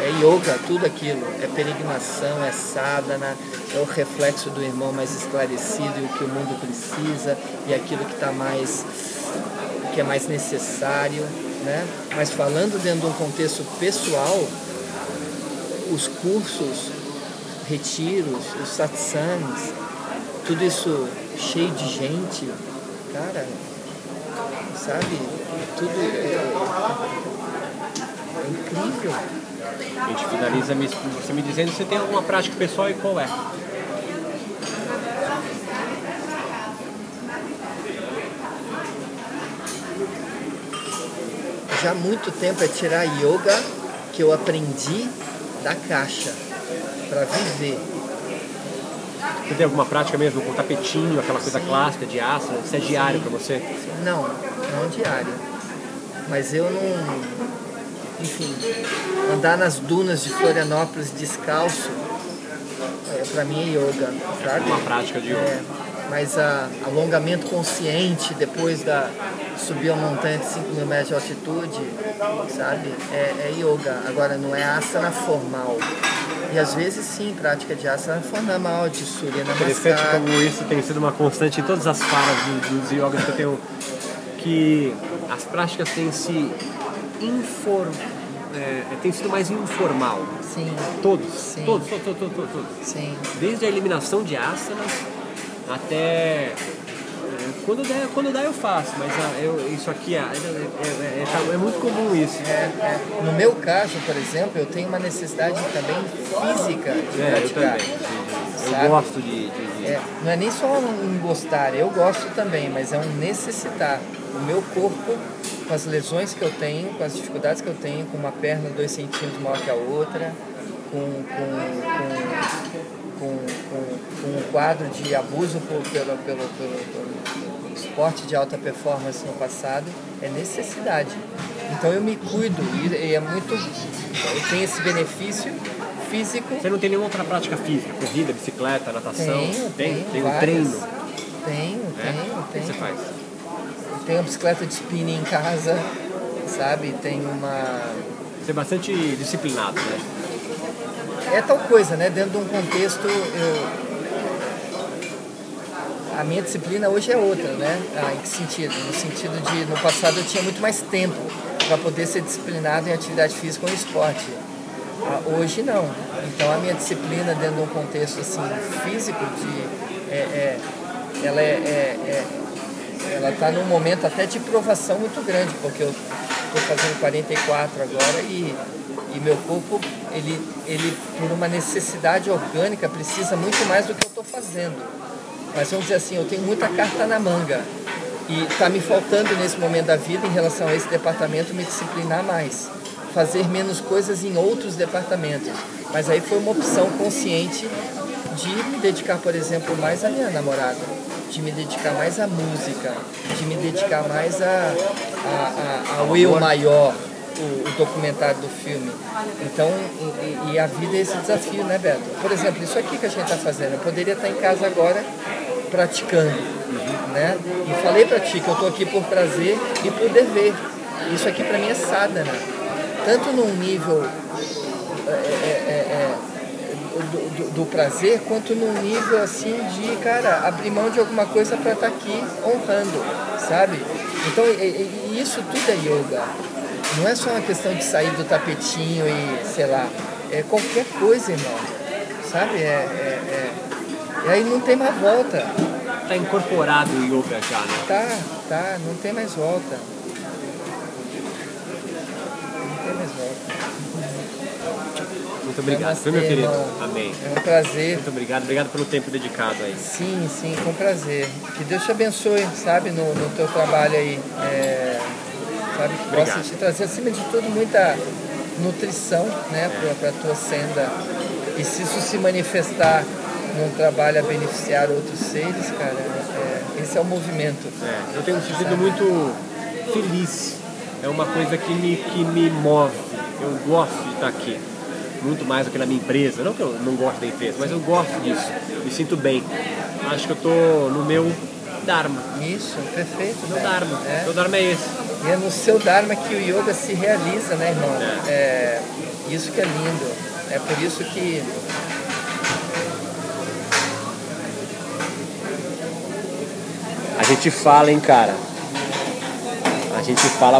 É yoga, tudo aquilo. É peregrinação, é sadhana, é o reflexo do irmão mais esclarecido e o que o mundo precisa e aquilo que está mais que é mais necessário, né? Mas falando dentro de um contexto pessoal, os cursos, retiros, os satsangs, tudo isso cheio de gente, cara, sabe? Tudo é, é incrível. A gente finaliza você me dizendo se tem alguma prática pessoal e qual é. Já há muito tempo é tirar yoga que eu aprendi da caixa para viver. Você tem alguma prática mesmo com tapetinho, aquela coisa clássica de asana? Isso é diário para você? Não, não diário. Mas eu não. Enfim, andar nas dunas de Florianópolis descalço, é, para mim é yoga, sabe? Uma prática de yoga. É, mas a, alongamento consciente depois da subir a montanha de 5 mil metros de altitude, sabe? É, é yoga. Agora não é asana formal. E às vezes sim, prática de asana formal, de Surya Interessante Namaskar. como isso tem sido uma constante em todas as falas dos, dos yogas que eu tenho, que as práticas têm se infor, é, tem sido mais informal. Sim. Todos. Sim. Todos, todos, todos, todos, todos. Sim. Desde a eliminação de asanas até. é, Quando der, quando dá eu faço, mas ah, eu, isso aqui é, é, é- é- é muito comum isso. É, é. No meu caso, por exemplo, eu tenho uma necessidade também física de É, eu praticar. Eu Sabe? gosto de. de- de- É, não é nem só um gostar, eu gosto também, mas é um necessitar. O meu corpo, com as lesões que eu tenho, com as dificuldades que eu tenho, com uma perna dois centímetros maior que a outra, com, com, com, com, com- com um quadro de abuso por- pelo, pelo, pelo, pelo- esporte de alta performance no passado, é necessidade. Então eu me cuido e, é muito. Eu tenho esse benefício físico Você não tem nenhuma outra prática física? Corrida, bicicleta, natação? tenho, tem? tenho Tem um treino? Tenho, né? tenho, O que tenho. você faz? Tenho uma bicicleta de spinning em casa, sabe? Tenho uma. Você é bastante disciplinado, né? É tal coisa, né? Dentro de um contexto. Eu... A minha disciplina hoje é outra, né? Ah, em que sentido? No sentido de, no passado eu tinha muito mais tempo para poder ser disciplinado em atividade física ou em esporte. Ah, hoje não. Então a minha disciplina dentro de um contexto assim físico de é, é- ela é, é- é- ela está num momento até de provação muito grande, porque eu estou fazendo 44 agora e, e meu corpo ele, ele por uma necessidade orgânica precisa muito mais do que eu estou fazendo. Mas vamos dizer assim, eu tenho muita carta na manga. E está me faltando nesse momento da vida em relação a esse departamento me disciplinar mais, fazer menos coisas em outros departamentos. Mas aí foi uma opção consciente de me dedicar, por exemplo, mais à minha namorada, de me dedicar mais à música, de me dedicar mais a, a, a, ao eu maior, o, o documentário do filme. Então, e, e- a vida é esse desafio, né, Beto? Por exemplo, isso aqui que a gente está fazendo, eu poderia estar em casa agora praticando, né? E falei para ti que eu estou aqui por prazer e por dever. Isso aqui para mim é sadhana, tanto num nível é, é, é, é, do, do- do prazer, quanto num nível assim de, cara, abrir mão de alguma coisa para estar aqui honrando, sabe? Então, e- e isso tudo é yoga. Não é só uma questão de sair do tapetinho e, sei lá, é qualquer coisa, irmão. Sabe? É, é, é- E aí não tem mais volta. Tá incorporado o yoga já, né? Tá, tá, não tem mais volta. Não tem mais volta. Muito obrigado, Namastê, viu, meu querido? irmão. Amém. É um prazer. Muito obrigado, obrigado pelo tempo dedicado aí. Sim, sim, com prazer. Que Deus te abençoe, sabe, no, no teu trabalho aí. É, sabe, que possa Obrigado. te trazer, acima de tudo, muita nutrição, né, para a tua senda. E se isso se manifestar num trabalho a beneficiar outros seres, cara, é, esse é o movimento. É, eu tenho me sentido muito feliz. É uma coisa que me, que me move. Eu gosto de estar aqui. Muito mais do que na minha empresa. Não que eu não gosto da empresa, mas eu gosto disso. Me sinto bem. Acho que eu tô no meu Dharma. Isso, perfeito. Meu né? Dharma. É. Meu Dharma é esse. E é no seu Dharma que o yoga se realiza, né, irmão? É, isso que é lindo. É por isso que A gente fala, hein, cara. A gente fala